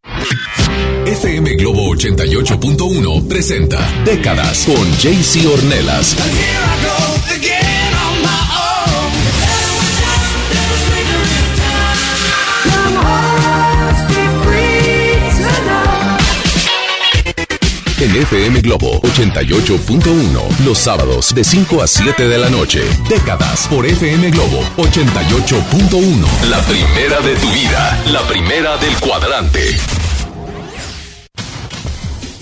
FM Globo 88.1 presenta Décadas con JC Ornelas. En FM Globo 88.1, los sábados de 5 a 7 de la noche. Décadas por FM Globo 88.1. La primera de tu vida, la primera del cuadrante.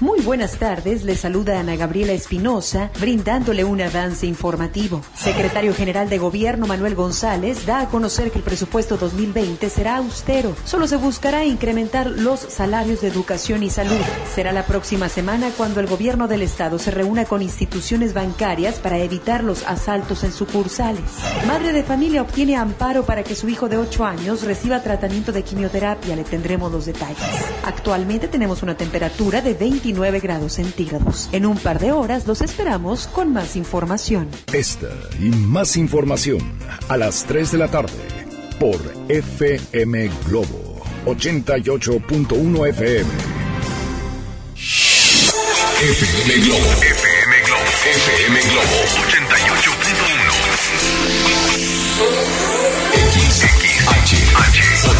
Muy buenas tardes, le saluda Ana Gabriela Espinosa, brindándole un avance informativo. Secretario General de Gobierno Manuel González da a conocer que el presupuesto 2020 será austero. Solo se buscará incrementar los salarios de educación y salud. Será la próxima semana cuando el gobierno del estado se reúna con instituciones bancarias para evitar los asaltos en sucursales. Madre de familia obtiene amparo para que su hijo de 8 años reciba tratamiento de quimioterapia. Le tendremos los detalles. Actualmente tenemos una temperatura de 29 grados centígrados. En un par de horas los esperamos con más información. Esta y más información a las 3 de la tarde por FM Globo 88.1 FM. FM Globo. FM Globo. FM Globo 88.1. X, X, H, H, J,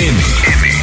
M, M,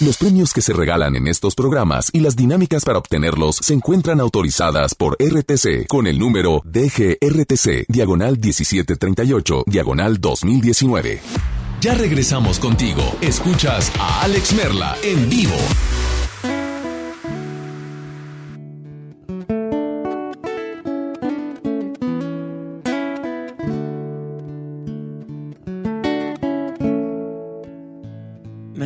Los premios que se regalan en estos programas y las dinámicas para obtenerlos se encuentran autorizadas por RTC con el número DGRTC, diagonal 1738, diagonal 2019. Ya regresamos contigo. Escuchas a Alex Merla en vivo.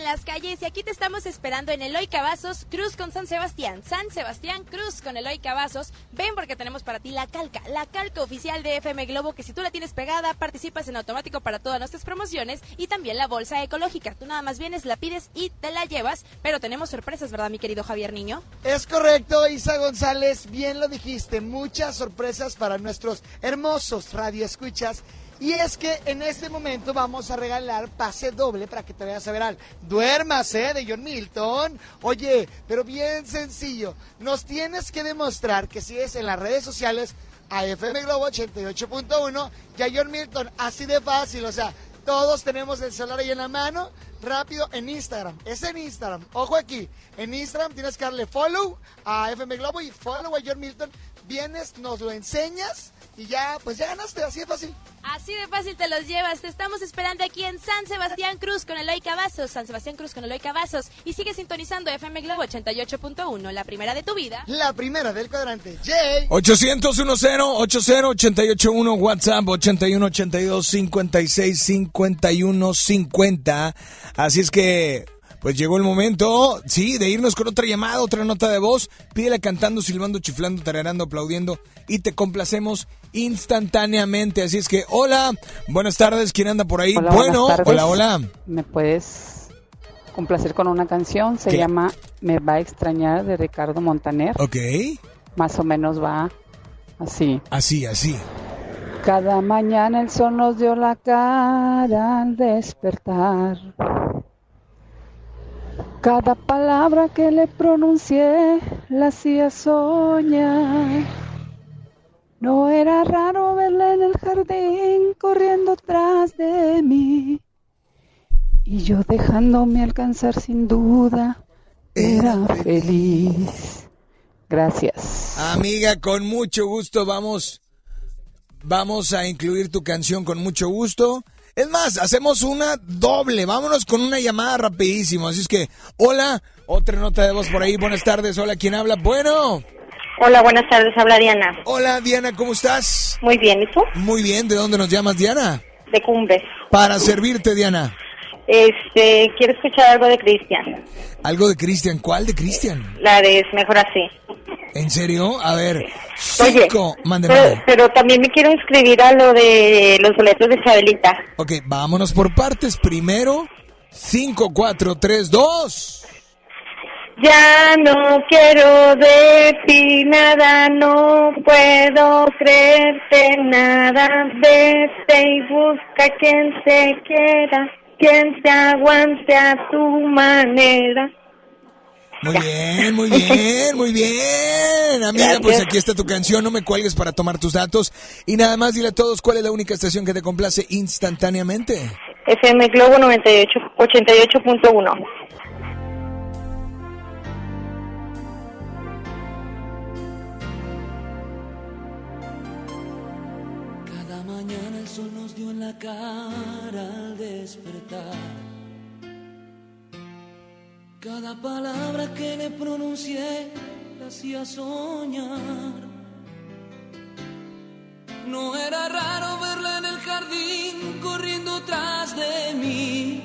En las calles y aquí te estamos esperando en Eloy Cavazos, Cruz con San Sebastián, San Sebastián Cruz con Eloy Cavazos. Ven porque tenemos para ti la calca, la calca oficial de FM Globo que si tú la tienes pegada participas en automático para todas nuestras promociones y también la bolsa ecológica. Tú nada más vienes, la pides y te la llevas, pero tenemos sorpresas, ¿verdad mi querido Javier Niño? Es correcto, Isa González, bien lo dijiste, muchas sorpresas para nuestros hermosos radioescuchas. Y es que en este momento vamos a regalar pase doble para que te vayas a ver al Duérmase de John Milton. Oye, pero bien sencillo, nos tienes que demostrar que si es en las redes sociales a FM Globo 88.1 y a John Milton, así de fácil, o sea, todos tenemos el celular ahí en la mano, rápido en Instagram. Es en Instagram. Ojo aquí. En Instagram tienes que darle follow a FM Globo y follow a John Milton. Vienes, nos lo enseñas y ya, pues ya ganaste, así de fácil. Así de fácil te los llevas. Te estamos esperando aquí en San Sebastián Cruz con Eloy Cavazos. San Sebastián Cruz con Eloy Cavazos. Y sigue sintonizando FM Globo 88.1, la primera de tu vida. La primera del cuadrante. Jay. 800 10 80 881 WhatsApp 81 82 56 51 50. Así es que pues llegó el momento, sí, de irnos con otra llamada, otra nota de voz. Pídela cantando, silbando, chiflando, tararando, aplaudiendo y te complacemos instantáneamente. Así es que, hola, buenas tardes, ¿quién anda por ahí? Hola, bueno, hola, hola. ¿Me puedes complacer con una canción? Se ¿Qué? llama Me va a extrañar de Ricardo Montaner. Ok, Más o menos va así. así, así. Cada mañana el sol nos dio la cara al despertar. Cada palabra que le pronuncié la hacía soñar. No era raro verla en el jardín corriendo tras de mí. Y yo dejándome alcanzar sin duda, era feliz. Gracias. Amiga, con mucho gusto vamos, vamos a incluir tu canción con mucho gusto. Es más, hacemos una doble, vámonos con una llamada rapidísimo. Así es que, hola, otra nota de voz por ahí, buenas tardes, hola, ¿quién habla? Bueno. Hola, buenas tardes, habla Diana. Hola Diana, ¿cómo estás? Muy bien, ¿y tú? Muy bien, ¿de dónde nos llamas Diana? De Cumbres. Para servirte Diana. Este, quiero escuchar algo de Cristian. Algo de Cristian, ¿cuál de Cristian? La de Es Mejor Así. ¿En serio? A ver, cinco, mande, Pero, mande. pero también me quiero inscribir a lo de los boletos de Chabelita. Ok, vámonos por partes. Primero, cinco, cuatro, tres, dos. Ya no quiero de ti nada, no puedo creerte nada. Vete y busca quien se quiera, quien se aguante a tu manera. Muy bien, muy bien, muy bien. Amiga, Gracias. pues aquí está tu canción, no me cuelgues para tomar tus datos. Y nada más dile a todos cuál es la única estación que te complace instantáneamente. FM Globo 98, 88.1. Cada mañana el sol nos dio en la cara despertar. Cada palabra que le pronuncié la hacía soñar. No era raro verla en el jardín corriendo tras de mí.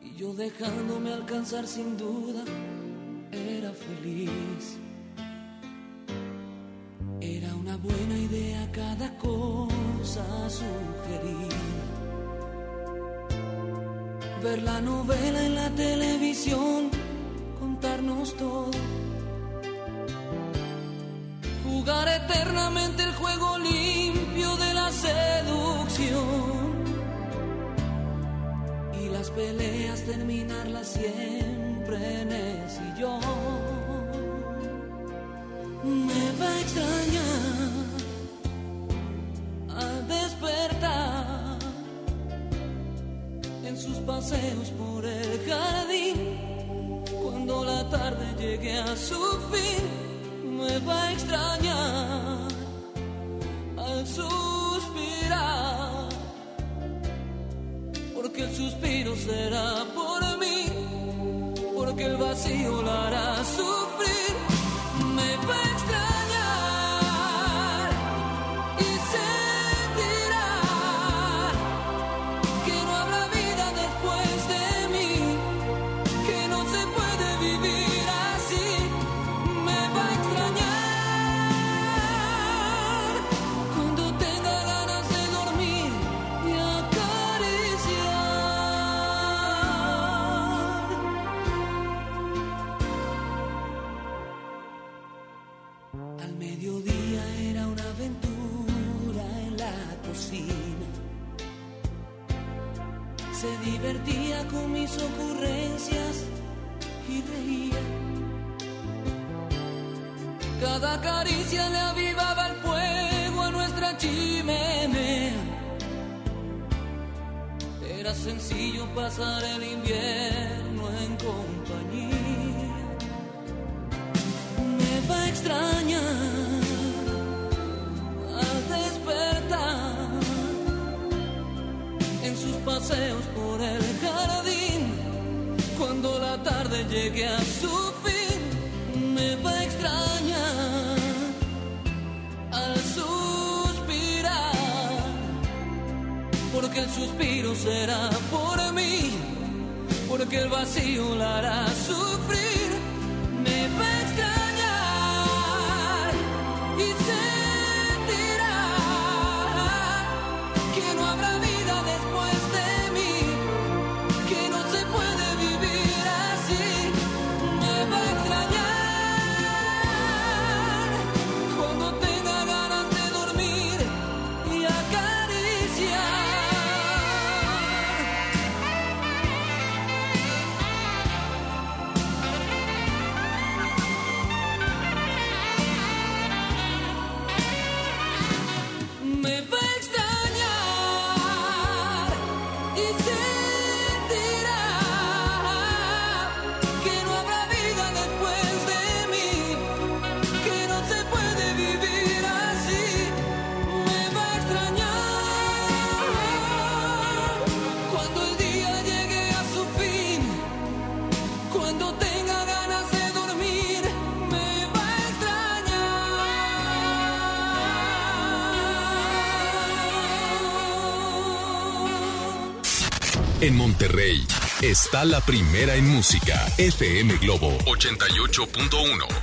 Y yo dejándome alcanzar sin duda, era feliz. Era una buena idea cada cosa sugerida. Ver la novela en la televisión, contarnos todo. Jugar eternamente el juego limpio de la seducción. Y las peleas terminarlas siempre en el sillón me va a extrañar al despertar en sus paseos por el jardín. Cuando la tarde llegue a su fin, me va a extrañar al suspirar, porque el suspiro será por mí, porque el vacío la hará sufrir. sus ocurrencias y reía. Cada caricia le avivaba el fuego a nuestra chimenea. Era sencillo pasar el invierno en compañía. Me va a extrañar. paseos por el jardín. Cuando la tarde llegue a su fin, me va a extrañar al suspirar, porque el suspiro será por mí, porque el vacío la hará sufrir. Me va En Monterrey está la primera en música, FM Globo 88.1.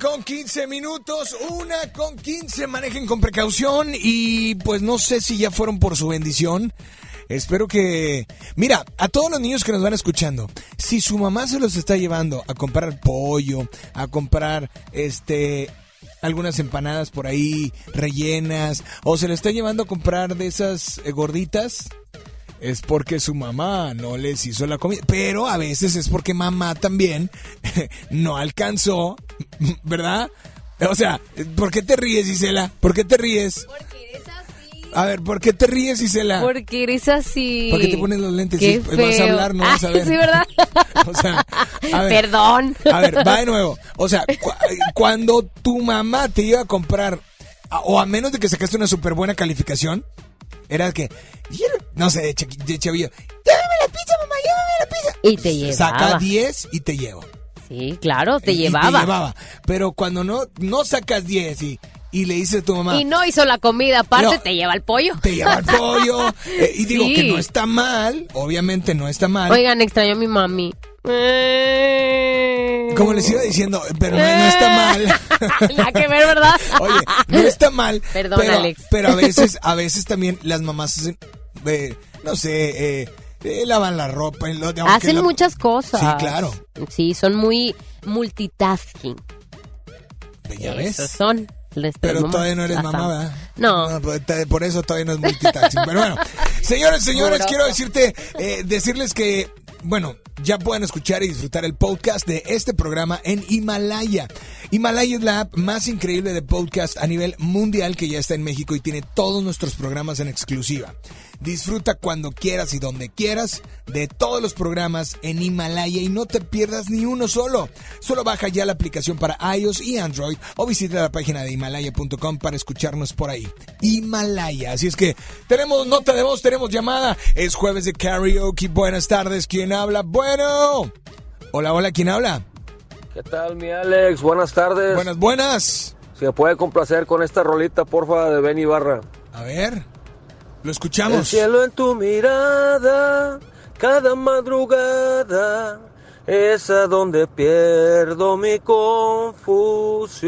con 15 minutos, una con 15, manejen con precaución y pues no sé si ya fueron por su bendición. Espero que... Mira, a todos los niños que nos van escuchando, si su mamá se los está llevando a comprar pollo, a comprar este algunas empanadas por ahí rellenas o se le está llevando a comprar de esas eh, gorditas, es porque su mamá no les hizo la comida. Pero a veces es porque mamá también no alcanzó, ¿verdad? O sea, ¿por qué te ríes, Isela? ¿Por qué te ríes? A ver, ¿por qué te ríes, Isela? Porque eres así. ¿Por qué te pones los lentes? Qué Sí, vas a feo. hablar, no vas a Ah, ver. sí, ¿verdad? O sea, a ver. Perdón. A ver, va de nuevo. O sea, cu- cuando tu mamá te iba a comprar, o a menos de que sacaste una súper buena calificación, era que, no sé, de, chavillo, llévame la pizza, mamá, llévame la pizza. Y te llevaba. Saca 10 y te llevo. Sí, claro, te Y- llevaba. te llevaba. Pero cuando no, no sacas 10 y, y le dices a tu mamá, Y no hizo la comida, aparte No. te lleva el pollo. te lleva el pollo, eh, y digo Sí. que no está mal, obviamente no está mal. Oigan, extraño a mi mami. Como les iba diciendo, pero no, no está mal. Nada que ver, ¿verdad? Oye, no está mal. Perdón, pero, Alex. Pero a veces, a veces también las mamás hacen, eh, no sé, eh, eh, lavan la ropa. y lo- aunque Hacen la- muchas cosas. Sí, claro. Sí, son muy multitasking. Ya ves. Esos son. Pero todavía no eres mamá. ¿verdad? No. por, te- por eso todavía no es multitasking. Pero bueno, señores, señores, quiero decirte, eh, decirles que, bueno, ya pueden escuchar y disfrutar el podcast de este programa en Himalaya. Himalaya es la app más increíble de podcast a nivel mundial que ya está en México y tiene todos nuestros programas en exclusiva. Disfruta cuando quieras y donde quieras de todos los programas en Himalaya y no te pierdas ni uno solo. Solo baja ya la aplicación para iOS y Android o visita la página de himalaya.com para escucharnos por ahí. Himalaya. Así es que tenemos nota de voz, tenemos llamada. Es jueves de karaoke. Buenas tardes. ¿Quién habla? Bueno. Hola, hola. ¿Quién habla? ¿Qué tal, mi Alex? Buenas tardes. Buenas, buenas. Si me puede complacer con esta rolita, porfa, de Ben Ibarra. A ver, lo El escuchamos. cielo en tu mirada, cada madrugada, es a donde pierdo mi confusión.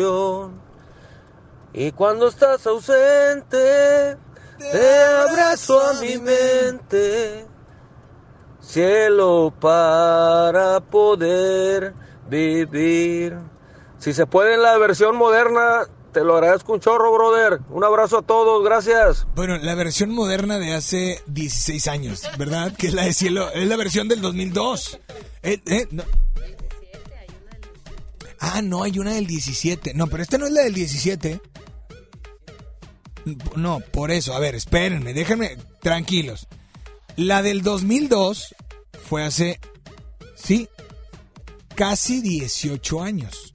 Y cuando estás ausente, te abrazo a mi mente, cielo para poder vivir. Si se puede en la versión moderna, te lo agradezco un chorro, brother. Un abrazo a todos, gracias. Bueno, la versión moderna de hace 16 años, ¿verdad? Que es la de cielo, es la versión del 2002. Eh, eh. Ah, no, hay una del 17. No, pero esta no es la del 17. No, por eso, a ver, espérenme, déjenme tranquilos. La del 2002 fue hace, sí, casi 18 años.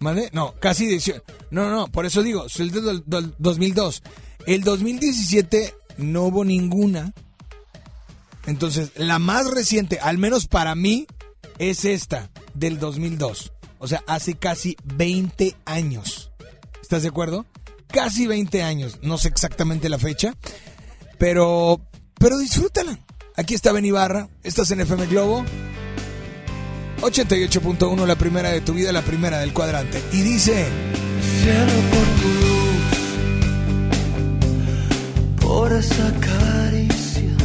¿Vale? No, casi 18. No, no, por eso digo, es el del 2002. El 2017 no hubo ninguna. Entonces, la más reciente, al menos para mí, es esta, del 2002. O sea, hace casi 20 años. ¿Estás de acuerdo? Casi 20 años. No sé exactamente la fecha. Pero, pero disfrútala. Aquí está Ben Ibarra. Estás en FM Globo. 88.1, la primera de tu vida, la primera del cuadrante. Y dice... Por tu luz, por esa caricia,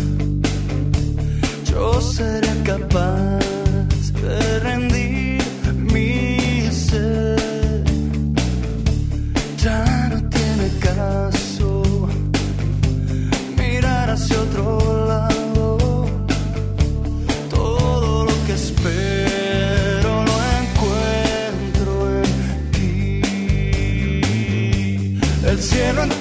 yo seré capaz de rendir cielo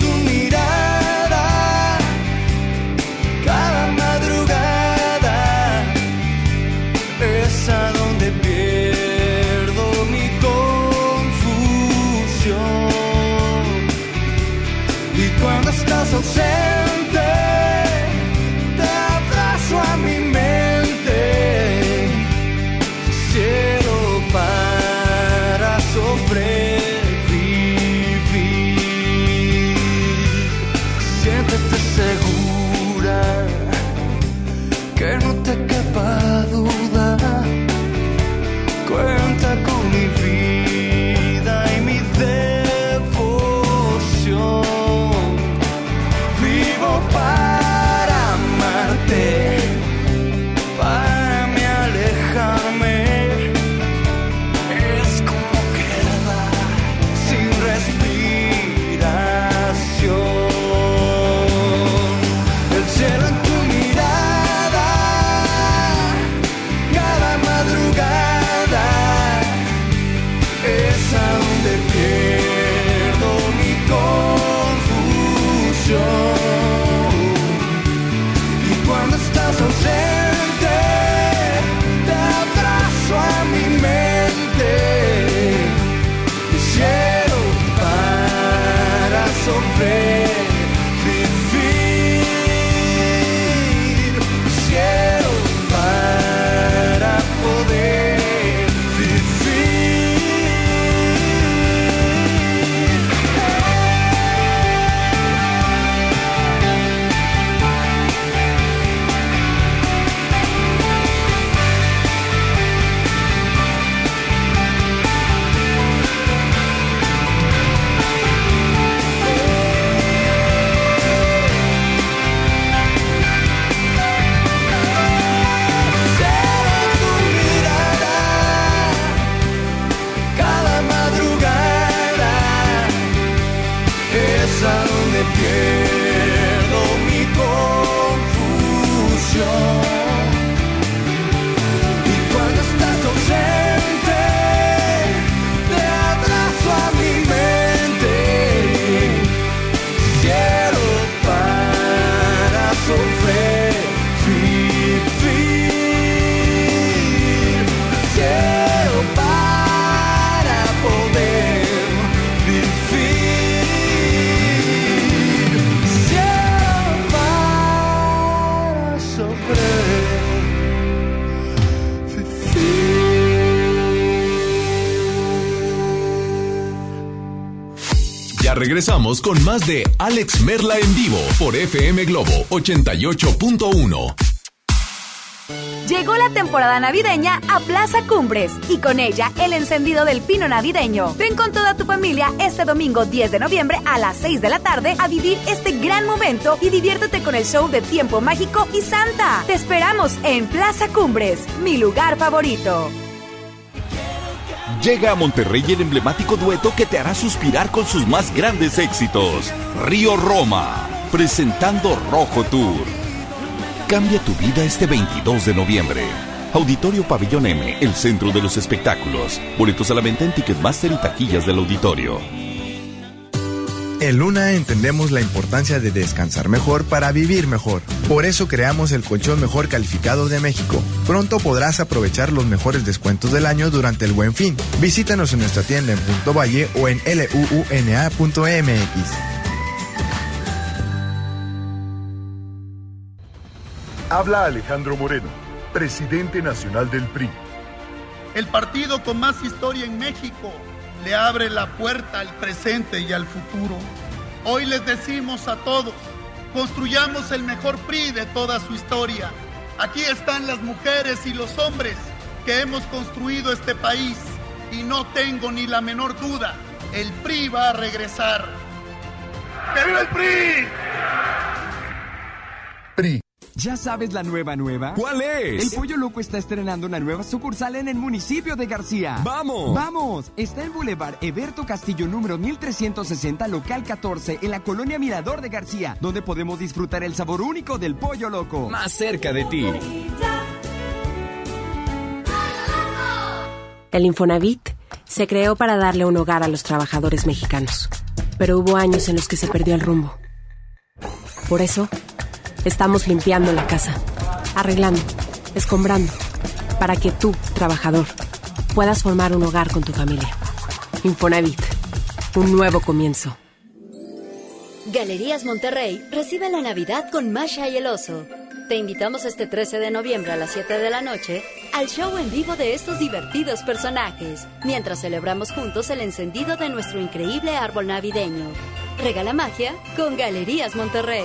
con más de Alex Merla en vivo por FM Globo 88.1. Llegó la temporada navideña a Plaza Cumbres y con ella el encendido del pino navideño. Ven con toda tu familia este domingo 10 de noviembre a las 6 de la tarde a vivir este gran momento y diviértete con el show de Tiempo Mágico y Santa. Te esperamos en Plaza Cumbres, mi lugar favorito. Llega a Monterrey el emblemático dueto que te hará suspirar con sus más grandes éxitos. Río Roma, presentando Rojo Tour. Cambia tu vida este 22 de noviembre. Auditorio Pabellón M, el centro de los espectáculos. Boletos a la venta en Ticketmaster y taquillas del auditorio. En Luna entendemos la importancia de descansar mejor para vivir mejor. Por eso creamos el colchón mejor calificado de México. Pronto podrás aprovechar los mejores descuentos del año durante el Buen Fin. Visítanos en nuestra tienda en Punto Valle o en luuna.mx. Habla Alejandro Moreno, presidente nacional del PRI. El partido con más historia en México le abre la puerta al presente y al futuro. Hoy les decimos a todos, construyamos el mejor PRI de toda su historia. Aquí están las mujeres y los hombres que hemos construido este país y no tengo ni la menor duda, el PRI va a regresar. ¡Que viva el PRI! PRI. ¿Ya sabes la nueva nueva? ¿Cuál es? El Pollo Loco está estrenando una nueva sucursal en el municipio de García. ¡Vamos! ¡Vamos! Está en Boulevard Eberto Castillo número 1360, local 14, en la colonia Mirador de García, donde podemos disfrutar el sabor único del Pollo Loco. Más cerca de ti. El Infonavit se creó para darle un hogar a los trabajadores mexicanos, pero hubo años en los que se perdió el rumbo. Por eso, estamos limpiando la casa, arreglando, escombrando, para que tú, trabajador, puedas formar un hogar con tu familia. Infonavit, un nuevo comienzo. Galerías Monterrey recibe la Navidad con Masha y el Oso. Te invitamos este 13 de noviembre a las 7 de la noche al show en vivo de estos divertidos personajes, mientras celebramos juntos el encendido de nuestro increíble árbol navideño. Regala magia con Galerías Monterrey.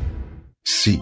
Sí,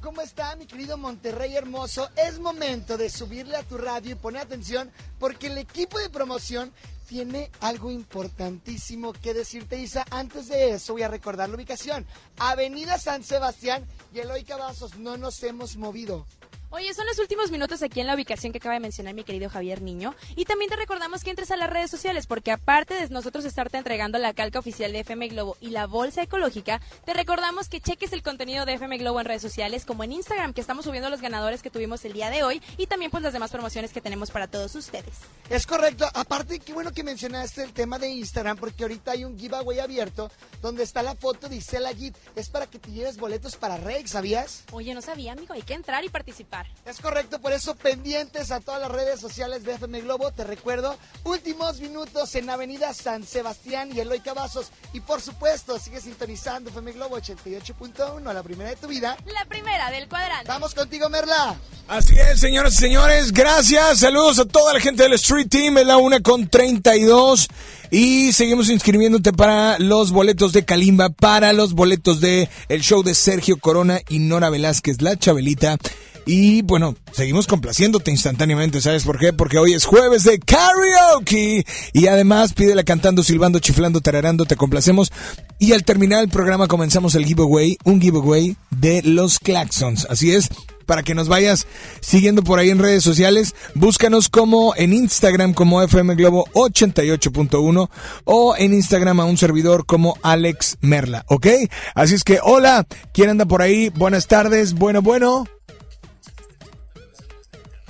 ¿Cómo está mi querido Monterrey hermoso? Es momento de subirle a tu radio y poner atención porque el equipo de promoción tiene algo importantísimo que decirte, Isa. Antes de eso voy a recordar la ubicación. Avenida San Sebastián y Eloy Cavazos. No nos hemos movido. Oye, son los últimos minutos aquí en la ubicación que acaba de mencionar mi querido Javier Niño. Y también te recordamos que entres a las redes sociales, porque aparte de nosotros estarte entregando la calca oficial de FM Globo y la bolsa ecológica, te recordamos que cheques el contenido de FM Globo en redes sociales, como en Instagram, que estamos subiendo los ganadores que tuvimos el día de hoy, y también pues las demás promociones que tenemos para todos ustedes. Es correcto. Aparte, qué bueno que mencionaste el tema de Instagram, porque ahorita hay un giveaway abierto donde está la foto de Isela Git. Es para que te lleves boletos para Rex, ¿sabías? Oye, no sabía, amigo, hay que entrar y participar. Es correcto, por eso pendientes a todas las redes sociales de FM Globo. Te recuerdo, últimos minutos en Avenida San Sebastián y Eloy Cavazos. Y por supuesto, sigue sintonizando FM Globo 88.1, la primera de tu vida. La primera del cuadrante. Vamos contigo, Merla. Así es, señoras y señores, gracias. Saludos a toda la gente del Street Team, es la una con 32. Y seguimos inscribiéndote para los boletos de Kalimba, para los boletos de el show de Sergio Corona y Nora Velázquez, la Chabelita. Y bueno, seguimos complaciéndote instantáneamente, ¿sabes por qué? Porque hoy es jueves de karaoke. Y además, pídela cantando, silbando, chiflando, tararando, te complacemos. Y al terminar el programa comenzamos el giveaway, un giveaway de los Claxons. Así es, para que nos vayas siguiendo por ahí en redes sociales. Búscanos como en Instagram como FM Globo 88.1 o en Instagram a un servidor como Alex Merla, ¿ok? Así es que, hola, ¿quién anda por ahí? Buenas tardes, bueno, bueno.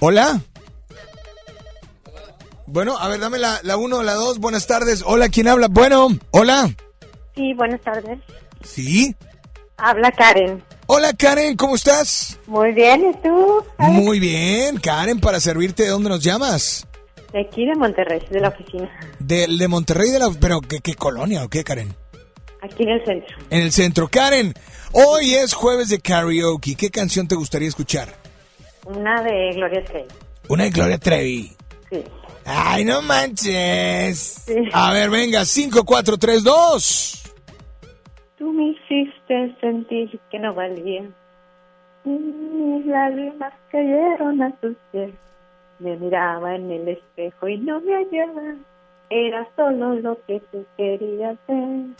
Hola. Bueno, a ver, dame la, la uno la dos. Buenas tardes. Hola, ¿quién habla? Bueno, hola. Sí, buenas tardes. ¿Sí? Habla Karen. Hola, Karen, ¿cómo estás? Muy bien, ¿y tú? Muy bien, Karen, para servirte, ¿de dónde nos llamas? De aquí de Monterrey, de la oficina. De, de Monterrey, de la, pero ¿qué, ¿qué colonia o qué, Karen? Aquí en el centro. En el centro. Karen, hoy es jueves de karaoke. ¿Qué canción te gustaría escuchar? Una de Gloria Trevi. Una de Gloria Trevi. Sí. Ay, no manches. A ver, venga, 5, 4, 3, 2. Tú me hiciste sentir que no valía. Mis lágrimas cayeron a tus pies. Me miraba en el espejo y no me hallaba. Era solo lo que tú querías ser.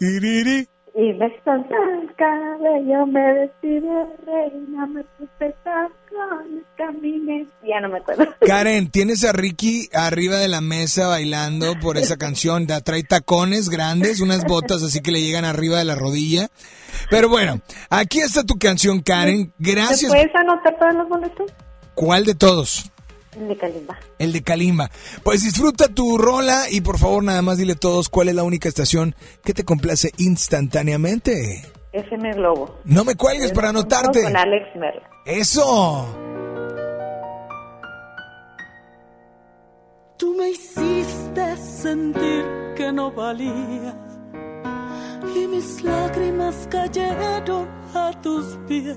Y me solté el cabello, me vestí de reina, me puse tacones, caminé. Ya no me acuerdo. Karen, tienes a Ricky arriba de la mesa bailando por esa canción. Da- Trae tacones grandes, unas botas así que le llegan arriba de la rodilla. Pero bueno, aquí está tu canción, Karen. ¿Te Gracias. puedes anotar todos los boletos? ¿Cuál de todos? El de Kalimba. El de Kalimba. Pues disfruta tu rola y por favor nada más dile a todos cuál es la única estación que te complace instantáneamente. FM Globo. No me cuelgues para anotarte. Con Alex Merla. Eso. Tú me hiciste sentir que no valía y mis lágrimas cayeron a tus pies.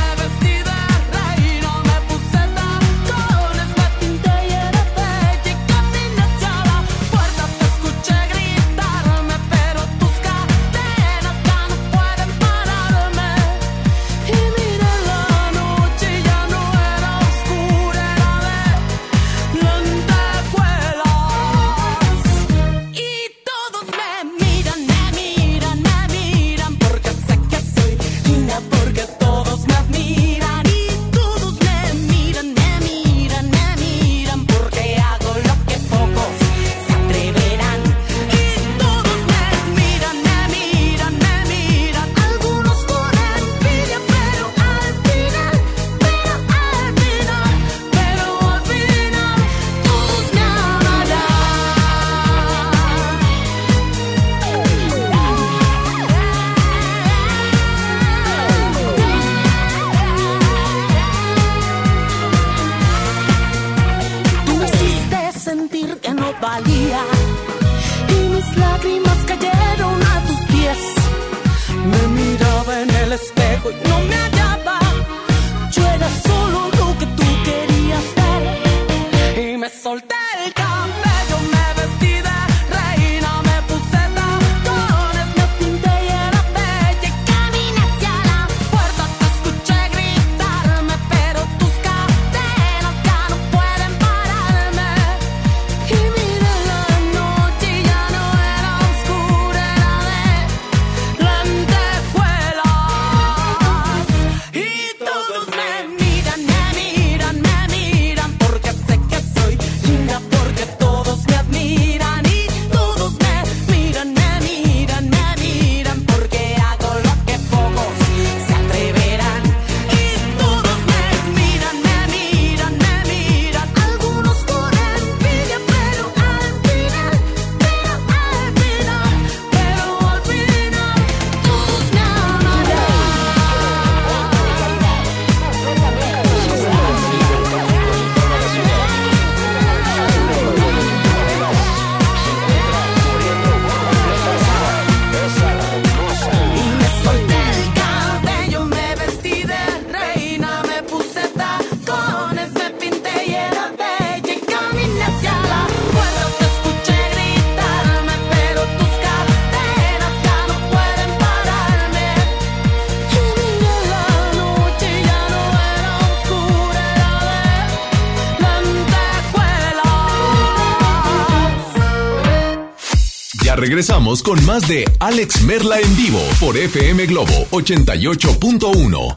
regresamos con más de Alex Merla en vivo por FM Globo 88.1.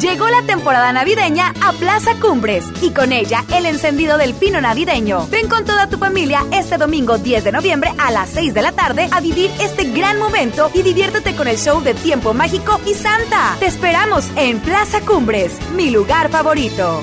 Llegó la temporada navideña a Plaza Cumbres y con ella el encendido del pino navideño. Ven con toda tu familia este domingo 10 de noviembre a las 6 de la tarde a vivir este gran momento y diviértete con el show de Tiempo Mágico y Santa. Te esperamos en Plaza Cumbres, mi lugar favorito.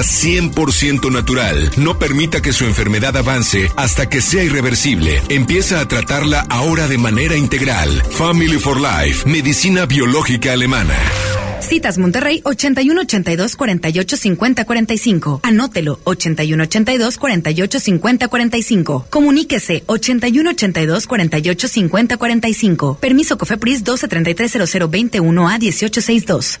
100% natural. No permita que su enfermedad avance hasta que sea irreversible. Empieza a tratarla ahora de manera integral. Family for Life, medicina biológica alemana. Citas Monterrey 81 82 48 50 45. Anótelo 81 82 48 50 45. Comuníquese 81 82 48 50 45. Permiso Cofepris 12 33 00 21 a 18 62.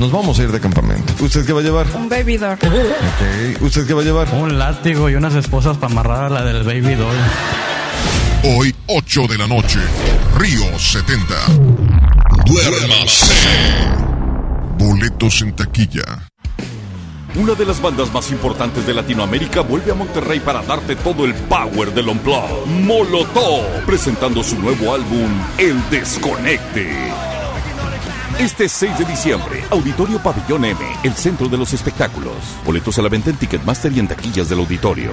Nos vamos a ir de campamento. ¿Usted qué va a llevar? Un baby doll. Ok. ¿Usted qué va a llevar? Un látigo y unas esposas para amarrar a la del baby doll. Hoy, 8 de la noche, Río 70. Duérmase. Boletos en taquilla. Una de las bandas más importantes de Latinoamérica vuelve a Monterrey para darte todo el power del Unplugged. Molotov, presentando su nuevo álbum, El Desconecte. Este 6 de diciembre, Auditorio Pabellón M, el centro de los espectáculos. Boletos a la venta en Ticketmaster y en taquillas del auditorio.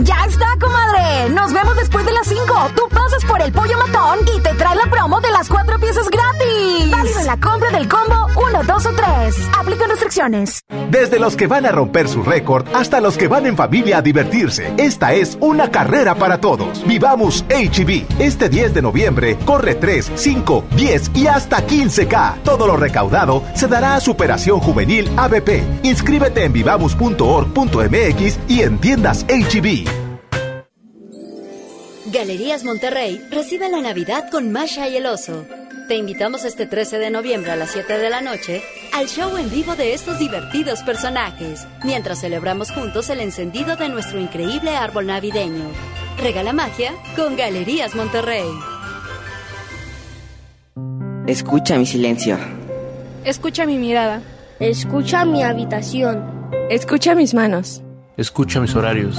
¡Ya está, comadre! Nos vemos después de las 5. Tú pasas por el pollo matón y te trae la promo de las cuatro piezas gratis. Válido en la compra del combo 1, 2 o 3. Aplican restricciones. Desde los que van a romper su récord hasta los que van en familia a divertirse, esta es una carrera para todos. Vivamos HB. Este 10 de noviembre corre 3, 5, 10 y hasta 15K. Todo lo recaudado se dará a Superación Juvenil ABP. Inscríbete en vivamos.org.mx y en tiendas HB. Galerías Monterrey recibe la Navidad con Masha y el Oso. Te invitamos este 13 de noviembre a las 7 de la noche al show en vivo de estos divertidos personajes, mientras celebramos juntos el encendido de nuestro increíble árbol navideño. Regala magia con Galerías Monterrey. Escucha mi silencio. Escucha mi mirada. Escucha mi habitación. Escucha mis manos. Escucha mis horarios.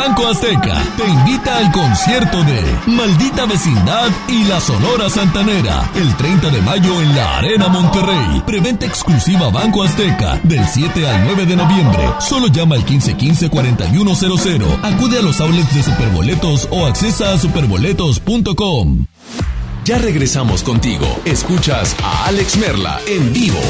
Banco Azteca te invita al concierto de Maldita Vecindad y la Sonora Santanera el 30 de mayo en la Arena Monterrey. Preventa exclusiva Banco Azteca del 7 al 9 de noviembre. Solo llama al 1515-4100. Acude a los outlets de Superboletos o accesa a superboletos.com. Ya regresamos contigo. Escuchas a Alex Merla en vivo.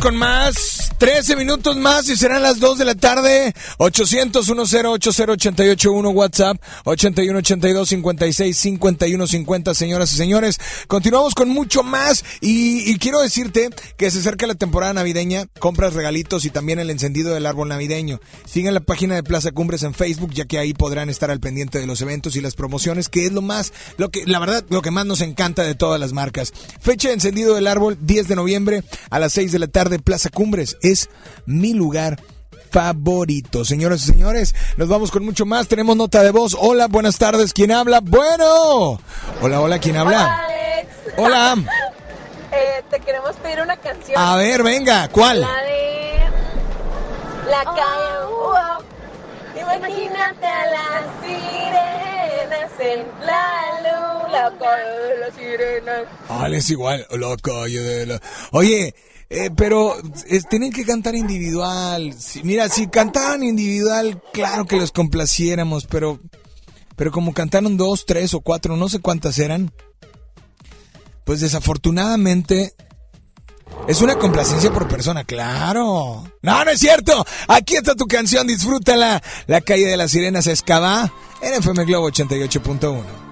Con más. 13 minutos más y serán las 2 de la tarde. 800 1080881 WhatsApp 8182 56 51 50 señoras y señores. Continuamos con mucho más y, quiero decirte que se acerca la temporada navideña, compras regalitos y también el encendido del árbol navideño. Sigan la página de Plaza Cumbres en Facebook ya que ahí podrán estar al pendiente de los eventos y las promociones que es lo más, lo que la verdad lo que más nos encanta de todas las marcas. Fecha de encendido del árbol 10 de noviembre a las 6 de la tarde Plaza Cumbres. Es mi lugar favorito. Señoras y señores, nos vamos con mucho más. Tenemos nota de voz. Hola, buenas tardes. ¿Quién habla? Bueno. Hola, hola, ¿quién habla? Hola. Eh, te queremos pedir una canción. A ver, venga, ¿cuál? La de La calle. wow. Imagínate a las sirenas en la luz, la calle de las sirenas. Ah, es igual. La calle de la... Oye, eh, pero tienen que cantar individual. Mira, si cantaran individual, claro que los complaciéramos, pero, pero como cantaron dos, tres o cuatro, no sé cuántas eran, pues desafortunadamente es una complacencia por persona, claro. No, no es cierto. Aquí está tu canción, disfrútala. La calle de las sirenas Escabá en FM Globo 88.1.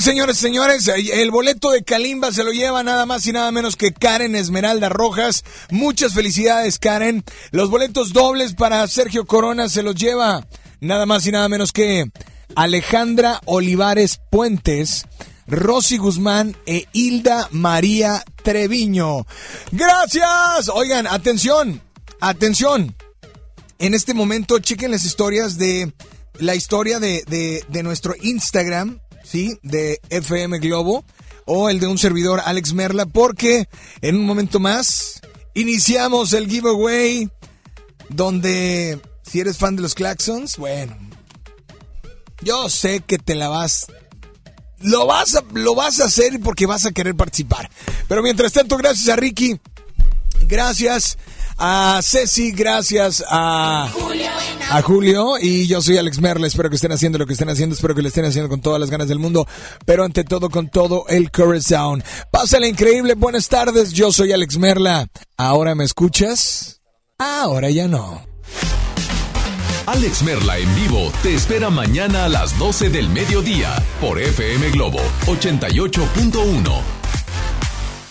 señores, señores, el boleto de Kalimba se lo lleva nada más y nada menos que Karen Esmeralda Rojas. Muchas felicidades, Karen. Los boletos dobles para Sergio Corona se los lleva nada más y nada menos que Alejandra Olivares Puentes, Rosy Guzmán e Hilda María Treviño. Gracias. Oigan, atención, atención. En este momento chequen las historias de la historia de, de nuestro Instagram, ¿sí? De FM Globo o el de un servidor Alex Merla, porque en un momento más iniciamos el giveaway donde si eres fan de los Claxons, bueno, yo sé que te la vas lo vas a, lo vas a hacer porque vas a querer participar. Pero mientras tanto, gracias a Ricky, gracias a Ceci, gracias a a Julio y yo soy Alex Merle. Espero que estén haciendo lo que estén haciendo, espero que lo estén haciendo con todas las ganas del mundo, pero ante todo con todo el corazón. Pásale increíble, buenas tardes. Yo soy Alex Merla. ¿Ahora me escuchas? Ahora ya no. Alex Merla en vivo te espera mañana a las 12 del mediodía por FM Globo 88.1.